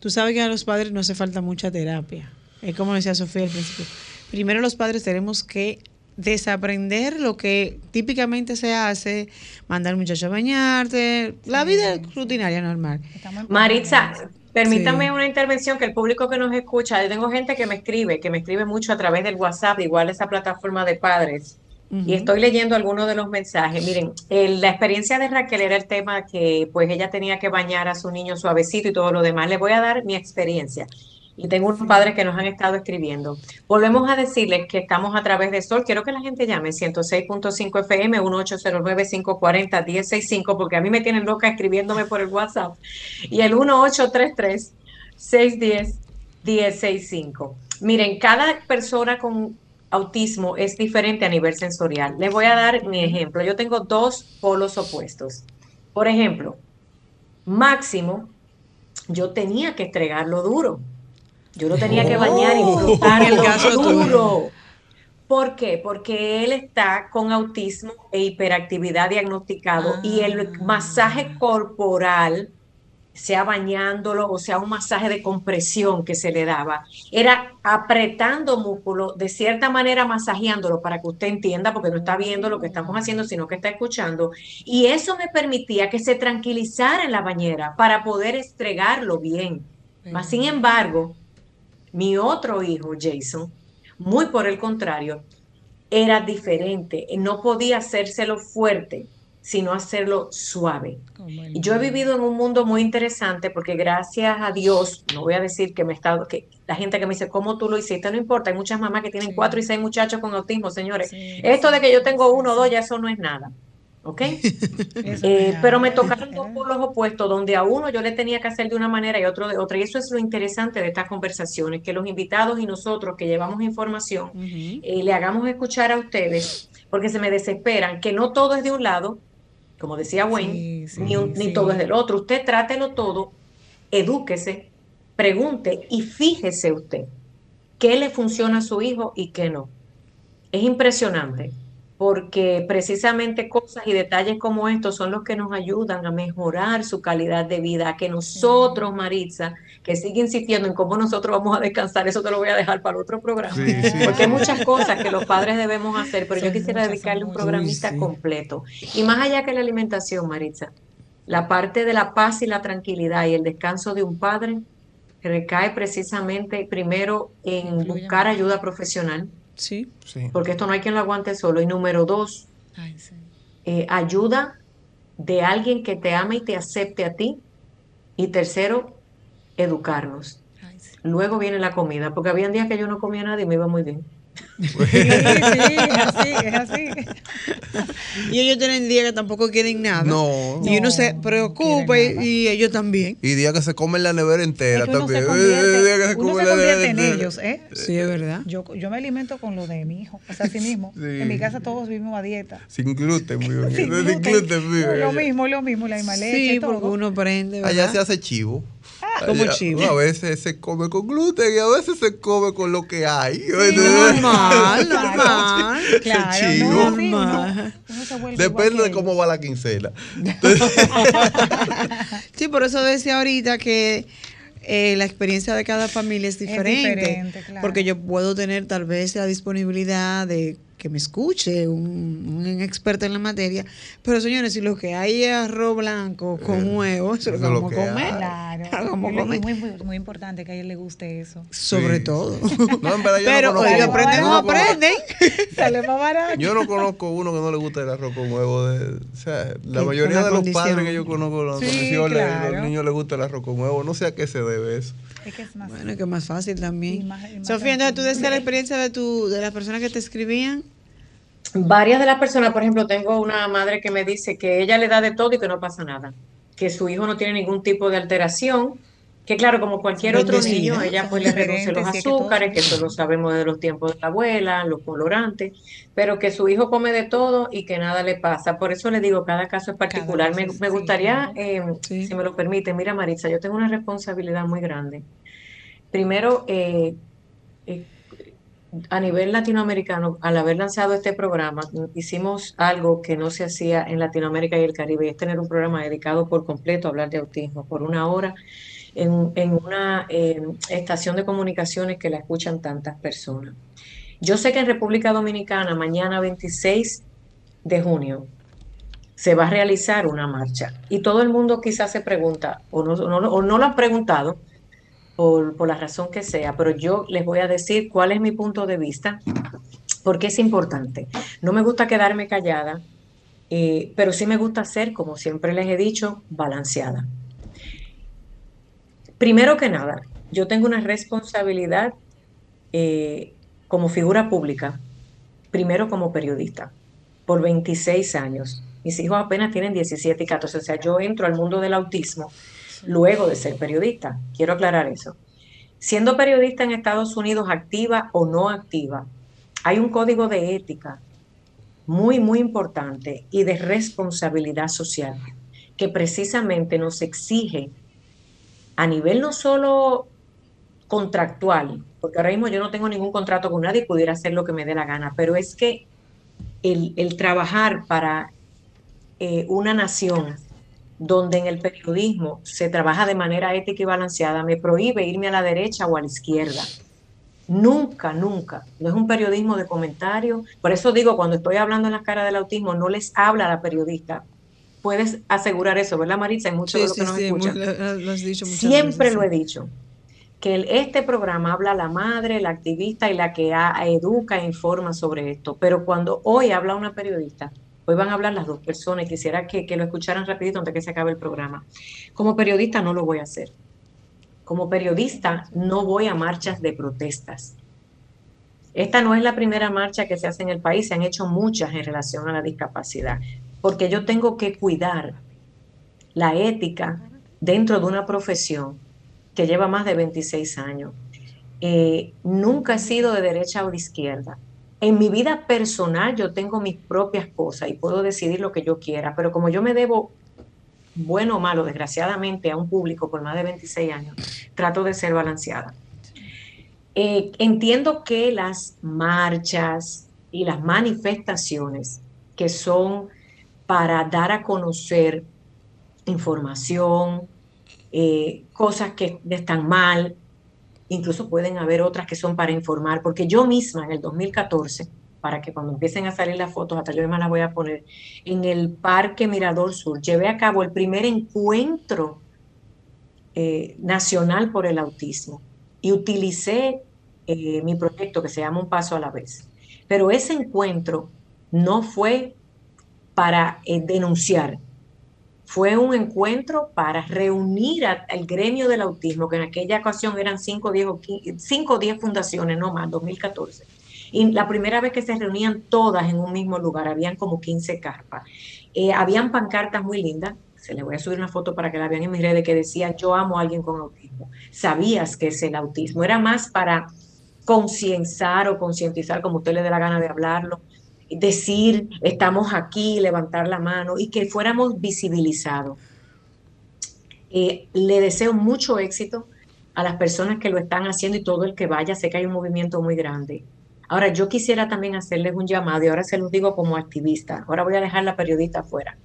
Tú sabes que a los padres no hace falta mucha terapia. Es como decía Sofía al principio. Primero los padres tenemos que desaprender lo que típicamente se hace, mandar al muchacho a bañarte, la vida rutinaria normal. Maritza, permítame una intervención que el público que nos escucha, yo tengo gente que me escribe, que me escribe mucho a través del WhatsApp, igual esa plataforma de padres. Y estoy leyendo algunos de los mensajes. Miren, la experiencia de Raquel era el tema que pues ella tenía que bañar a su niño suavecito y todo lo demás. Le voy a dar mi experiencia. Y tengo unos padres que nos han estado escribiendo. Volvemos a decirles que estamos a través de Sol. Quiero que la gente llame 106.5 FM 1809-540-1065 porque a mí me tienen loca escribiéndome por el WhatsApp. Y el 1833-610-1065. Miren, cada persona con autismo es diferente a nivel sensorial. Les voy a dar mi ejemplo. Yo tengo dos polos opuestos. Por ejemplo, Máximo, yo tenía que estregarlo duro yo lo tenía que bañar y frotar oh. duro. ¿Por qué? Porque él está con autismo e hiperactividad diagnosticado y el ah. masaje corporal, sea bañándolo o sea un masaje de compresión que se le daba, era apretando músculo, de cierta manera masajeándolo para que usted entienda, porque no está viendo lo que estamos haciendo, sino que está escuchando. Y eso me permitía que se tranquilizara en la bañera para poder estregarlo bien. Mas, sin embargo, mi otro hijo, Jason, muy por el contrario, era diferente. No podía hacérselo fuerte, sino hacerlo suave. Y yo he vivido en un mundo muy interesante porque gracias a Dios, no voy a decir que me he estado, que la gente que me dice, ¿cómo tú lo hiciste? No importa, hay muchas mamás que tienen cuatro y seis muchachos con autismo, señores. Esto de que yo tengo uno o dos, ya eso no es nada. ¿Ok? Eh, pero me tocaron dos polos opuestos, donde a uno yo le tenía que hacer de una manera y otro de otra. Y eso es lo interesante de estas conversaciones, que los invitados y nosotros que llevamos información, eh, le hagamos escuchar a ustedes, porque se me desesperan, que no todo es de un lado, como decía Wayne, ni, ni todo es del otro. Usted trátelo todo, edúquese, pregunte y fíjese usted qué le funciona a su hijo y qué no. Es impresionante porque precisamente cosas y detalles como estos son los que nos ayudan a mejorar su calidad de vida, que nosotros, Maritza, que sigue insistiendo en cómo nosotros vamos a descansar, eso te lo voy a dejar para otro programa, porque hay muchas cosas que los padres debemos hacer, pero yo quisiera dedicarle un programista completo. Y más allá que la alimentación, Maritza, la parte de la paz y la tranquilidad y el descanso de un padre recae precisamente primero en buscar ayuda profesional, Sí. Porque esto no hay quien lo aguante solo. Y número dos, eh, ayuda de alguien que te ama y te acepte a ti. Y tercero, educarnos. Luego viene la comida, porque había días que yo no comía nada y me iba muy bien. Sí, sí, es así, es así. Y ellos tienen días que tampoco quieren nada. No. Y uno se preocupa y, ellos también. Y días que se comen la nevera entera también. Se convierte, se uno se convierte en ellos, ¿eh? Sí, es verdad. Yo, yo me alimento con lo de mi hijo, o sea, así mismo. En mi casa todos vivimos a dieta. Sin gluten, muy bien. Sin gluten, Lo mismo, lo mismo, la misma leche. Sí, porque uno prende. Allá se hace chivo. Como chivo. A veces se come con gluten y a veces se come con lo que hay. normal, normal. Claro, normal. Depende de cómo va la quincena. sí, por eso decía ahorita que eh, la experiencia de cada familia es diferente. Porque yo puedo tener tal vez la disponibilidad de que me escuche un, experto en la materia. Pero señores, si lo que hay es arroz blanco con eh, huevo, eso es lo vamos a comer. Claro. Es muy, muy, importante que a él le guste eso. Sobre todo. Pero no ellos aprenden o aprenden. Sale más barato. Yo no conozco uno que no le guste el arroz con huevo. De, o sea, la mayoría de los padres que yo conozco, los, sí, los niños les gusta el arroz con huevo. No sé a qué se debe eso. Es que es más bueno, que es más fácil también. Sofía, entonces tú decías la experiencia de, tu, de las personas que te escribían varias de las personas, por ejemplo, tengo una madre que me dice que ella le da de todo y que no pasa nada, que su hijo no tiene ningún tipo de alteración, que claro, como cualquier otro niño, ella pues le reduce los azúcares, que eso lo sabemos de los tiempos de la abuela, los colorantes, pero que su hijo come de todo y que nada le pasa. Por eso le digo, cada caso es particular. me, gustaría, eh, si me lo permite, mira Maritza, yo tengo una responsabilidad muy grande. Primero, eh, eh a nivel latinoamericano, al haber lanzado este programa, hicimos algo que no se hacía en Latinoamérica y el Caribe, es tener un programa dedicado por completo a hablar de autismo, por una hora en, una estación de comunicaciones que la escuchan tantas personas. Yo sé que en República Dominicana, mañana 26 de junio, se va a realizar una marcha. Y todo el mundo quizás se pregunta, o no, o no lo han preguntado, por, la razón que sea, pero yo les voy a decir cuál es mi punto de vista, porque es importante. No me gusta quedarme callada, eh, pero sí me gusta ser, como siempre les he dicho, balanceada. Primero que nada, yo tengo una responsabilidad eh, como figura pública, primero como periodista, por 26 años. Mis hijos apenas tienen 17 y 14, o sea, yo entro al mundo del autismo luego de ser periodista. Quiero aclarar eso. Siendo periodista en Estados Unidos, activa o no activa, hay un código de ética muy, muy importante y de responsabilidad social que precisamente nos exige a nivel no solo contractual, porque ahora mismo yo no tengo ningún contrato con nadie y pudiera hacer lo que me dé la gana, pero es que el, trabajar para eh, una nación donde en el periodismo se trabaja de manera ética y balanceada, me prohíbe irme a la derecha o a la izquierda. Nunca, nunca. No es un periodismo de comentario. Por eso digo, cuando estoy hablando en la cara del autismo, no les habla a la periodista. Puedes asegurar eso, ¿verdad, Maritza? Hay muchos de los que nos escuchan. Siempre lo he dicho. Que este programa habla a la madre, la activista y la que educa e informa sobre esto. Pero cuando hoy habla una periodista, Hoy van a hablar las dos personas y quisiera que, que, lo escucharan rapidito antes que se acabe el programa. Como periodista no lo voy a hacer. Como periodista no voy a marchas de protestas. Esta no es la primera marcha que se hace en el país, se han hecho muchas en relación a la discapacidad, porque yo tengo que cuidar la ética dentro de una profesión que lleva más de 26 años. Eh, nunca he sido de derecha o de izquierda. En mi vida personal yo tengo mis propias cosas y puedo decidir lo que yo quiera, pero como yo me debo bueno o malo, desgraciadamente, a un público por más de 26 años, trato de ser balanceada. Eh, entiendo que las marchas y las manifestaciones que son para dar a conocer información, eh, cosas que están mal, incluso pueden haber otras que son para informar, porque yo misma en el 2014, para que cuando empiecen a salir las fotos, hasta yo misma las voy a poner, en el Parque Mirador Sur, llevé a cabo el primer encuentro eh, nacional por el autismo y utilicé eh, mi proyecto que se llama Un Paso a la Vez. Pero ese encuentro no fue para eh, denunciar, fue un encuentro para reunir al gremio del autismo, que en aquella ocasión eran 5 o 10 fundaciones, no más, 2014. Y la primera vez que se reunían todas en un mismo lugar, habían como 15 carpas. Eh, habían pancartas muy lindas, se les voy a subir una foto para que la vean en mis redes, que decían, yo amo a alguien con autismo. Sabías que es el autismo. Era más para concienciar o concientizar, como usted le dé la gana de hablarlo, decir, estamos aquí, levantar la mano y que fuéramos visibilizados. Eh, le deseo mucho éxito a las personas que lo están haciendo y todo el que vaya, sé que hay un movimiento muy grande. Ahora, yo quisiera también hacerles un llamado y ahora se los digo como activista. Ahora voy a dejar la periodista afuera.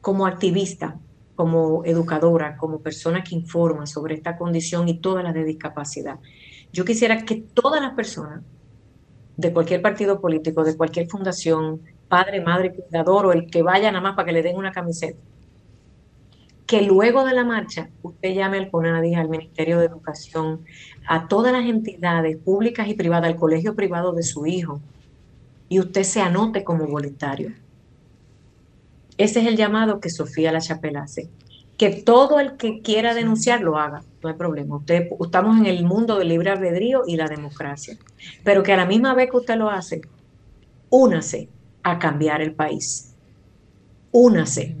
Como activista, como educadora, como persona que informa sobre esta condición y todas las de discapacidad, yo quisiera que todas las personas de cualquier partido político, de cualquier fundación, padre, madre, cuidador o el que vaya nada más para que le den una camiseta, que luego de la marcha usted llame al CONADI, al Ministerio de Educación, a todas las entidades públicas y privadas, al colegio privado de su hijo, y usted se anote como voluntario. Ese es el llamado que Sofía La Chapela hace que todo el que quiera denunciar lo haga, no hay problema. Usted, estamos en el mundo del libre albedrío y la democracia, pero que a la misma vez que usted lo hace, únase a cambiar el país. Únase.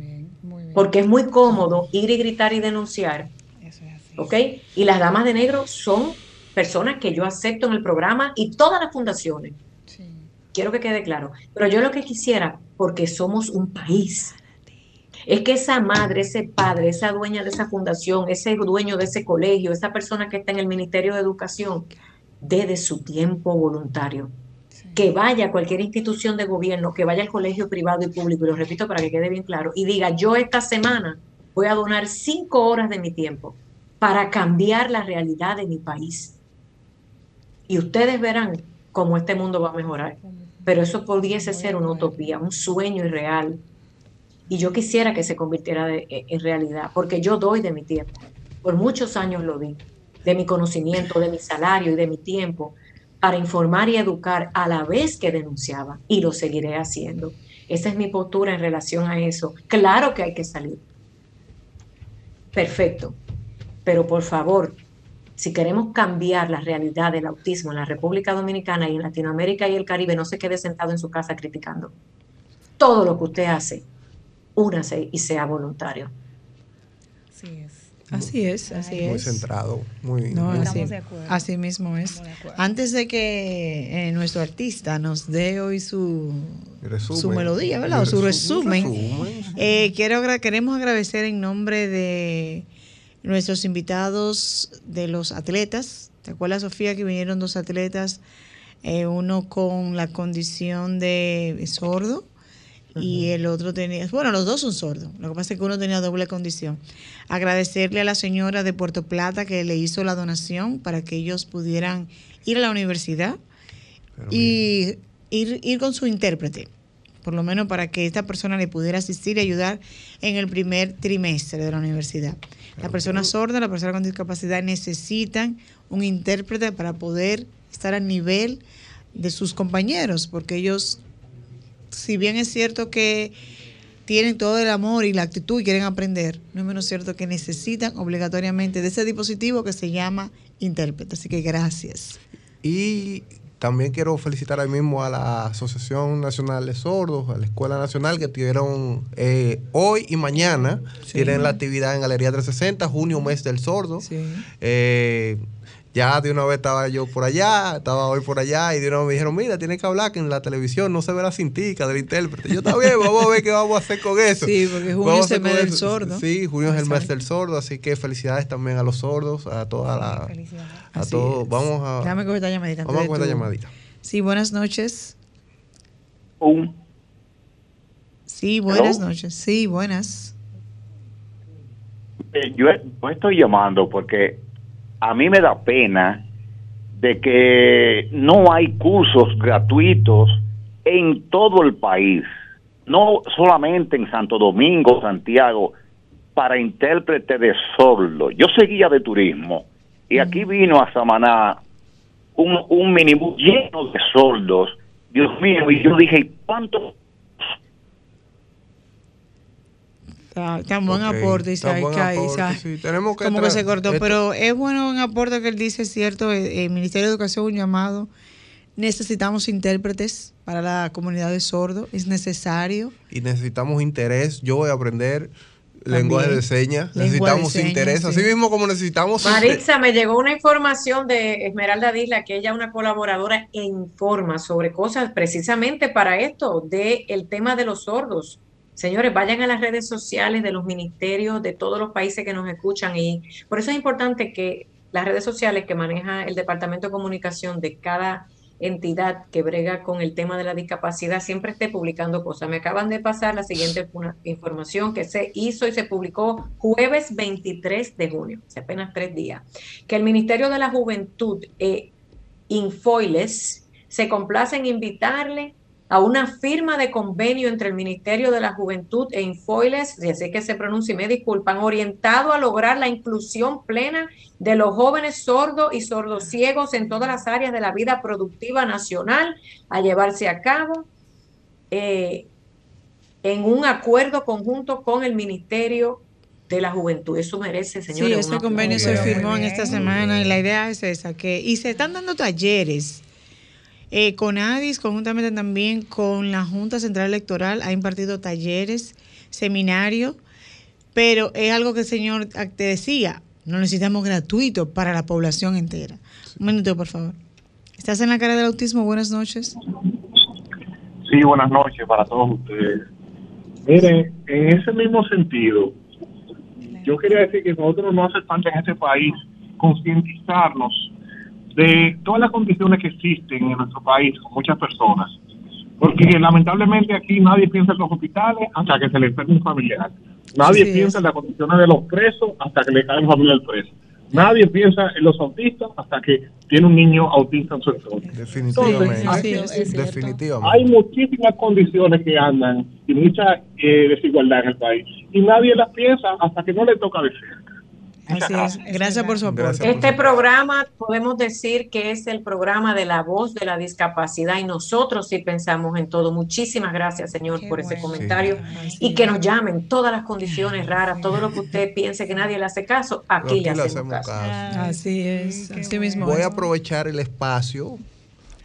Porque es muy cómodo ir y gritar y denunciar. ¿Ok? Y las damas de negro son personas que yo acepto en el programa y todas las fundaciones. Quiero que quede claro. Pero yo lo que quisiera, porque somos un país, es que esa madre, ese padre, esa dueña de esa fundación, ese dueño de ese colegio, esa persona que está en el Ministerio de Educación, dé de su tiempo voluntario. Que vaya a cualquier institución de gobierno, que vaya al colegio privado y público, y lo repito para que quede bien claro, y diga, yo esta semana voy a donar cinco horas de mi tiempo para cambiar la realidad de mi país. Y ustedes verán cómo este mundo va a mejorar. Pero eso pudiese ser una utopía, un sueño irreal, y yo quisiera que se convirtiera e, en realidad, porque yo doy de mi tiempo. Por muchos años lo di, de mi conocimiento, de mi salario y de mi tiempo, para informar y educar a la vez que denunciaba, y lo seguiré haciendo. Esa es mi postura en relación a eso. Claro que hay que salir. Perfecto. Pero por favor, si queremos cambiar la realidad del autismo en la República Dominicana y en Latinoamérica y el Caribe, no se quede sentado en su casa criticando. Todo lo que usted hace, únase y sea voluntario. Así es. Así es, así es. Muy centrado, muy... No, así, así, mismo es. Antes de que eh, nuestro artista nos dé hoy su, su melodía, ¿verdad? O su resumen, eh, quiero, queremos agradecer en nombre de nuestros invitados de los atletas. ¿Te acuerdas, Sofía, que vinieron dos atletas? Eh, uno con la condición de sordo y el otro tenía, bueno, los dos son sordos, lo que pasa es que uno tenía doble condición. Agradecerle a la señora de Puerto Plata que le hizo la donación para que ellos pudieran ir a la universidad y ir, ir con su intérprete, por lo menos para que esta persona le pudiera asistir y ayudar en el primer trimestre de la universidad. La persona sorda, la persona con discapacidad necesitan un intérprete para poder estar al nivel de sus compañeros, porque ellos si bien es cierto que tienen todo el amor y la actitud y quieren aprender, no es menos cierto que necesitan obligatoriamente de ese dispositivo que se llama intérprete. Así que gracias. Y también quiero felicitar ahí mismo a la Asociación Nacional de Sordos, a la Escuela Nacional que tuvieron eh, hoy y mañana, tienen la actividad en Galería 360, junio, mes del sordo. Sí. Eh, ya de una vez estaba yo por allá, estaba hoy por allá, y de una vez me dijeron, mira, tienes que hablar que en la televisión no se ve la cintica del intérprete. Yo, está bien, vamos a ver qué vamos a hacer con eso. Sí, porque junio es el mes del sordo. Sí, junio es el mes del sordo, así que felicidades también a los sordos, a toda la... A todos. Vamos a... Déjame coger esta llamadita. Vamos a coger esta llamadita. Sí, buenas noches. Un. Sí, buenas noches. Sí, buenas. Eh, yo estoy llamando porque a mí me da pena de que no hay cursos gratuitos en todo el país, no solamente en Santo Domingo, Santiago, para intérprete de sordo. Yo seguía de turismo y aquí vino a Samaná un, un minibús lleno de sordos. Dios mío, y yo dije, ¿cuántos Está, buen aporte, Isaac, tenemos que como que se cortó, pero es bueno un aporte que él dice, es cierto, eh, el, Ministerio de Educación un llamado, necesitamos intérpretes para la comunidad de sordos, es necesario. Y necesitamos interés, yo voy a aprender lenguaje de señas, necesitamos interés, así mismo como necesitamos... Maritza, me llegó una información de Esmeralda Disla, que ella es una colaboradora en forma sobre cosas precisamente para esto, del el tema de los sordos Señores, vayan a las redes sociales de los ministerios de todos los países que nos escuchan y por eso es importante que las redes sociales que maneja el Departamento de Comunicación de cada entidad que brega con el tema de la discapacidad siempre esté publicando cosas. Me acaban de pasar la siguiente información que se hizo y se publicó jueves 23 de junio, hace apenas tres días, que el Ministerio de la Juventud, eh, Infoiles, se complace en invitarle a una firma de convenio entre el Ministerio de la Juventud e Infoiles, si así que se pronuncia y me disculpan, orientado a lograr la inclusión plena de los jóvenes sordos y sordociegos en todas las áreas de la vida productiva nacional, a llevarse a cabo eh, en un acuerdo conjunto con el Ministerio de la Juventud. Eso merece, señores. Sí, ese convenio se firmó en esta semana y la idea es esa, que y se están dando talleres eh, CONADIS, conjuntamente también con la Junta Central Electoral, ha impartido talleres, seminarios, pero es algo que el señor te decía, no necesitamos gratuito para la población entera. Un minuto, por favor. ¿Estás en la cara del autismo? Buenas noches. Sí, buenas noches para todos ustedes. Mire, en ese mismo sentido, yo quería decir que nosotros no hace falta en este país concientizarnos de todas las condiciones que existen en nuestro país con muchas personas. Porque lamentablemente aquí nadie piensa en los hospitales hasta que se le enferma un familiar. Nadie piensa en las condiciones de los presos hasta que le cae un familiar preso. Nadie piensa en los autistas hasta que tiene un niño autista en su entorno. Definitivamente. hay, muchísimas condiciones que andan y mucha eh, desigualdad en el país. Y nadie las piensa hasta que no le toca de cerca. Así es. Gracias por su aporte. Este programa podemos decir que es el programa de la voz de la discapacidad y nosotros sí pensamos en todo. Muchísimas gracias, señor, por ese comentario y que nos llamen todas las condiciones raras, todo lo que usted piense que nadie le hace caso, aquí, le hacemos, caso. Así es. Así mismo. Voy a aprovechar el espacio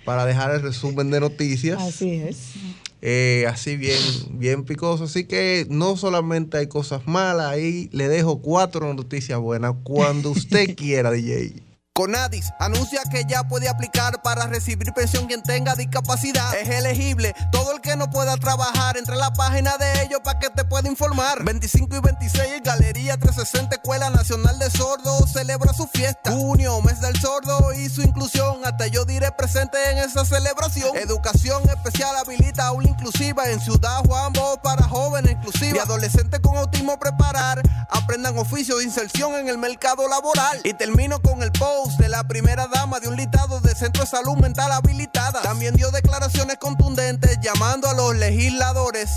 para dejar el resumen de noticias. Así es. Eh, así bien, bien picoso. Así que no solamente hay cosas malas, ahí le dejo cuatro noticias buenas cuando usted quiera, DJ. Conadis anuncia que ya puede aplicar para recibir pensión quien tenga discapacidad. Es elegible todo el que no pueda trabajar. Entra a la página de ellos para que te pueda informar. 25 y 26, Galería 360, Escuela Nacional de Sordos celebra su fiesta. Junio, mes del sordo y su inclusión. Hasta yo diré presente en esa celebración. Educación especial habilita aula inclusiva en Ciudad Juan Bosch para jóvenes inclusivos y adolescentes con autismo preparar. Aprendan oficio de inserción en el mercado laboral. Y termino con el post de la primera dama de un listado de centro de salud mental habilitada. También dio declaraciones contundentes llamando a los legisladores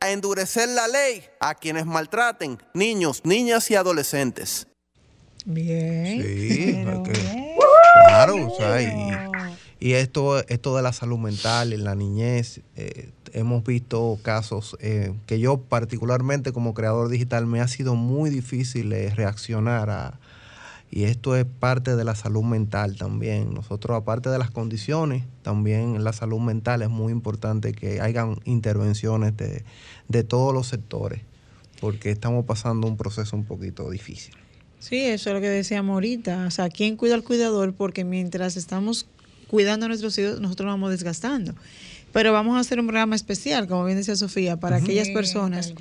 a endurecer la ley a quienes maltraten niños, niñas y adolescentes. Bien. Sí, claro, o sea, y, esto, esto de la salud mental en la niñez, eh, hemos visto casos eh, que yo particularmente como creador digital me ha sido muy difícil eh, reaccionar a, y esto es parte de la salud mental también. Nosotros, aparte de las condiciones, también en la salud mental es muy importante que hayan intervenciones de, todos los sectores, porque estamos pasando un proceso un poquito difícil. Sí, eso es lo que decíamos ahorita. O sea, ¿quién cuida al cuidador? Porque mientras estamos cuidando a nuestros hijos, nosotros nos vamos desgastando. Pero vamos a hacer un programa especial, como bien decía Sofía, para aquellas personas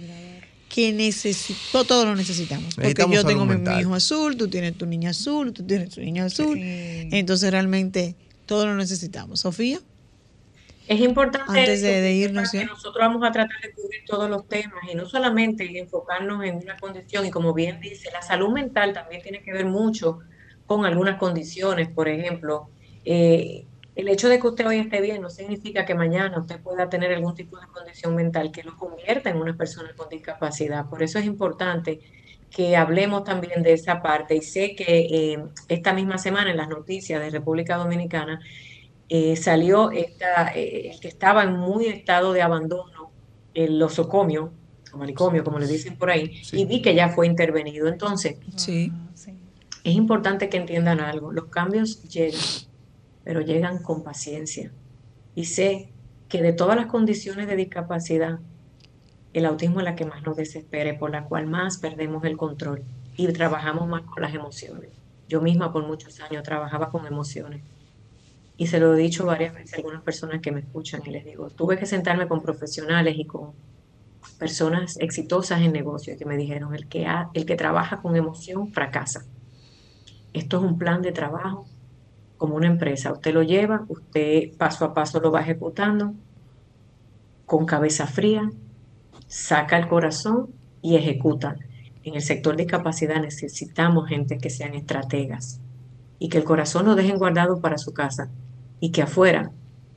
que necesito, todo lo necesitamos. Porque yo tengo mi, hijo azul, tú tienes tu niña azul, tú tienes tu niña azul. Entonces realmente todo lo necesitamos. Sofía. Es importante Antes de, irnos, que nosotros vamos a tratar de cubrir todos los temas y no solamente enfocarnos en una condición y como bien dice, la salud mental también tiene que ver mucho con algunas condiciones, por ejemplo, eh, el hecho de que usted hoy esté bien no significa que mañana usted pueda tener algún tipo de condición mental que lo convierta en una persona con discapacidad. Por eso es importante que hablemos también de esa parte. Y sé que eh, esta misma semana en las noticias de República Dominicana eh, salió esta, eh, el que estaba en muy estado de abandono, el osocomio, o manicomio, como le dicen por ahí, y vi que ya fue intervenido. Entonces, sí. es importante que entiendan algo. Los cambios llegan pero llegan con paciencia. Y sé que de todas las condiciones de discapacidad, el autismo es la que más nos desespera por la cual más perdemos el control y trabajamos más con las emociones. Yo misma por muchos años trabajaba con emociones y se lo he dicho varias veces a algunas personas que me escuchan y les digo, tuve que sentarme con profesionales y con personas exitosas en negocio que me dijeron, el que, el que trabaja con emoción fracasa. Esto es un plan de trabajo como una empresa. Usted lo lleva, usted paso a paso lo va ejecutando con cabeza fría, saca el corazón y ejecuta. En el sector de discapacidad necesitamos gente que sean estrategas y que el corazón lo dejen guardado para su casa y que afuera,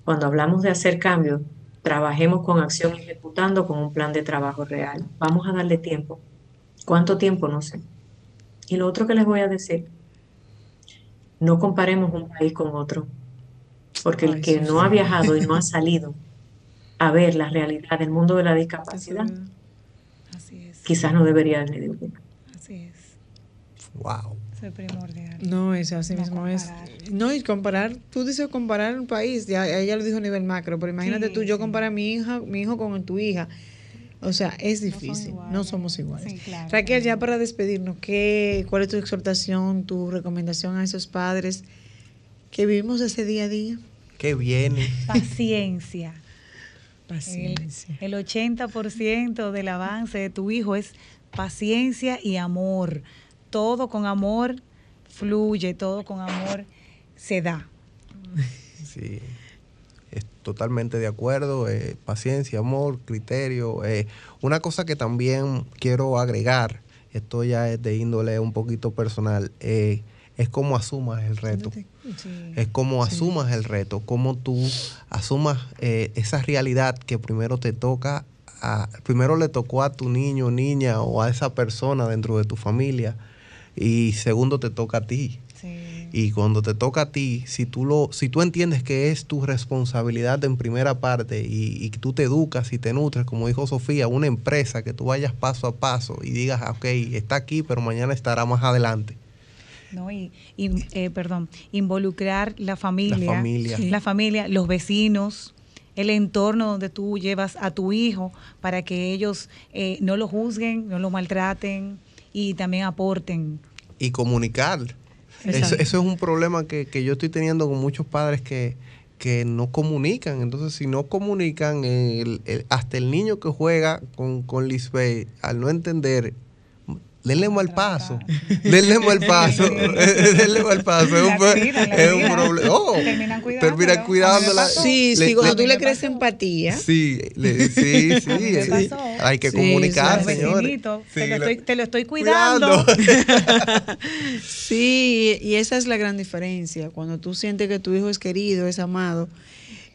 cuando hablamos de hacer cambios, trabajemos con acción ejecutando con un plan de trabajo real. Vamos a darle tiempo. ¿Cuánto tiempo? No sé. Y lo otro que les voy a decir, no comparemos un país con otro, porque el que no ha viajado y no ha salido a ver la realidad del mundo de la discapacidad, quizás no debería haber Así es. Wow. Es primordial. No, es así mismo es. No, y comparar, tú dices comparar un país, ya ella lo dijo a nivel macro, pero imagínate tú, yo comparar a mi hija, mi hijo con tu hija. O sea, es difícil, no, somos iguales. Raquel, ya para despedirnos, ¿qué, ¿cuál es tu exhortación, tu recomendación a esos padres que vivimos ese día a día? ¿Qué viene? Paciencia. Paciencia. El, el 80% del avance de tu hijo es paciencia y amor. Todo con amor fluye, todo con amor se da. Sí totalmente de acuerdo. Eh, paciencia, amor, criterio. Eh, una cosa que también quiero agregar, esto ya es de índole un poquito personal, eh, es cómo asumas el reto. Es cómo asumas el reto, cómo tú asumas esa realidad que primero te toca, a, primero le tocó a tu niño, niña o a esa persona dentro de tu familia y segundo te toca a ti. Y cuando te toca a ti, si tú, lo, si tú entiendes que es tu responsabilidad en primera parte y, y tú te educas y te nutres, como dijo Sofía, una empresa que tú vayas paso a paso y digas, ah, ok, está aquí, pero mañana estará más adelante. No, y, eh, perdón, involucrar la familia, la familia, la familia, los vecinos, el entorno donde tú llevas a tu hijo para que ellos eh, no lo juzguen, no lo maltraten y también aporten. Y comunicar. Eso, es un problema que, que, yo estoy teniendo con muchos padres que, que no comunican. Entonces, si no comunican, el, hasta el niño que juega con, con Lisbeth, al no entender denle mal paso, denle mal paso, denle mal paso, es un, problema. Oh, terminan cuidándola. Sí, sí, cuando tú le crees empatía. Sí, sí, sí, hay que comunicar, señor. te, lo estoy, cuidando. sí, y esa es la gran diferencia, cuando tú sientes que tu hijo es querido, es amado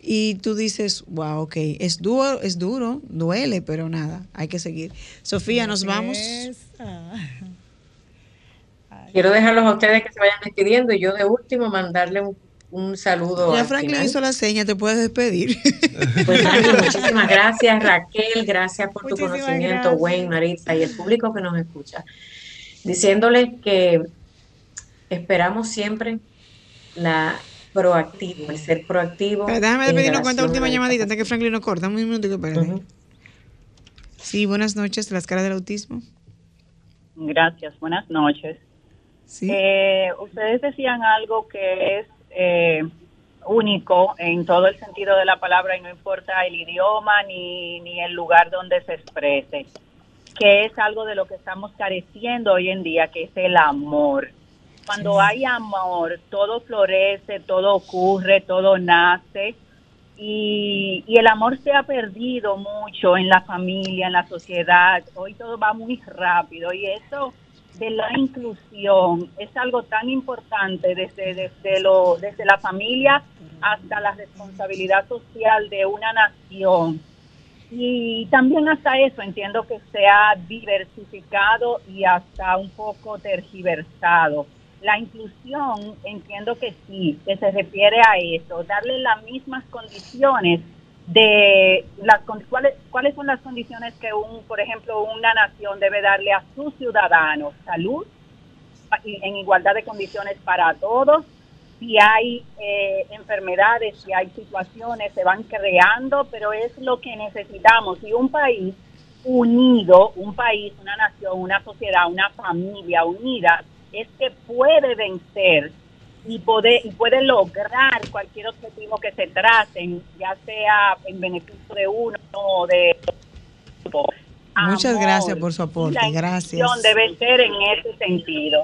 y tú dices, wow, ok, es duro, es duro, duele, pero nada, hay que seguir. Sofía, nos vamos. Quiero dejarlos a ustedes que se vayan despidiendo y yo de último mandarle un, saludo. Ya Franklin hizo la seña, te puedes despedir. Pues muchísimas gracias Raquel, gracias por tu conocimiento, Wayne, Maritza y el público que nos escucha. Diciéndoles que esperamos siempre la proactivo, el ser proactivo. déjame pedirnos cuenta última llamadita antes que Franklin nos corta. Un minuto que Sí, buenas noches, las caras del autismo. Gracias, buenas noches. Eh, ustedes decían algo que es eh, único en todo el sentido de la palabra y no importa el idioma ni, ni el lugar donde se exprese, que es algo de lo que estamos careciendo hoy en día, que es el amor. Cuando hay amor, todo florece, todo ocurre, todo nace. Y, el amor se ha perdido mucho en la familia, en la sociedad. Hoy todo va muy rápido y eso de la inclusión es algo tan importante desde, desde, lo, desde la familia hasta la responsabilidad social de una nación. Y también hasta eso entiendo que se ha diversificado y hasta un poco tergiversado. La inclusión, entiendo que sí, que se refiere a eso, darle las mismas condiciones de las cuáles cuáles son las condiciones que un, por ejemplo, una nación debe darle a sus ciudadanos, salud en igualdad de condiciones para todos. Si hay eh, enfermedades, si hay situaciones, se van creando, pero es lo que necesitamos. Y un país unido, un país, una nación, una sociedad, una familia unida, es que puede vencer y puede, y puede lograr cualquier objetivo que se traten, ya sea en beneficio de uno o de otro. Muchas gracias por su aporte. La gracias. debe ser en ese sentido.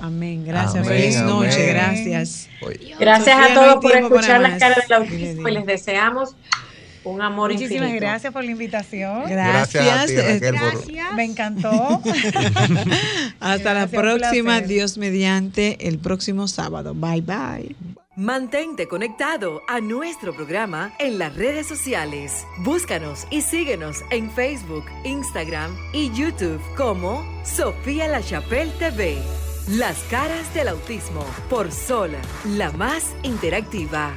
Amén. Gracias. Feliz noche. Gracias. Gracias a todos por escuchar las caras del autismo y les deseamos un amor Muchísimas gracias por la invitación. Gracias. gracias. Me encantó. Hasta la próxima, Dios mediante, el próximo sábado. Bye bye. Mantente conectado a nuestro programa en las redes sociales. Búscanos y síguenos en Facebook, Instagram y YouTube como Sofía La Chapelle TV. Las caras del autismo por Sol, la más interactiva.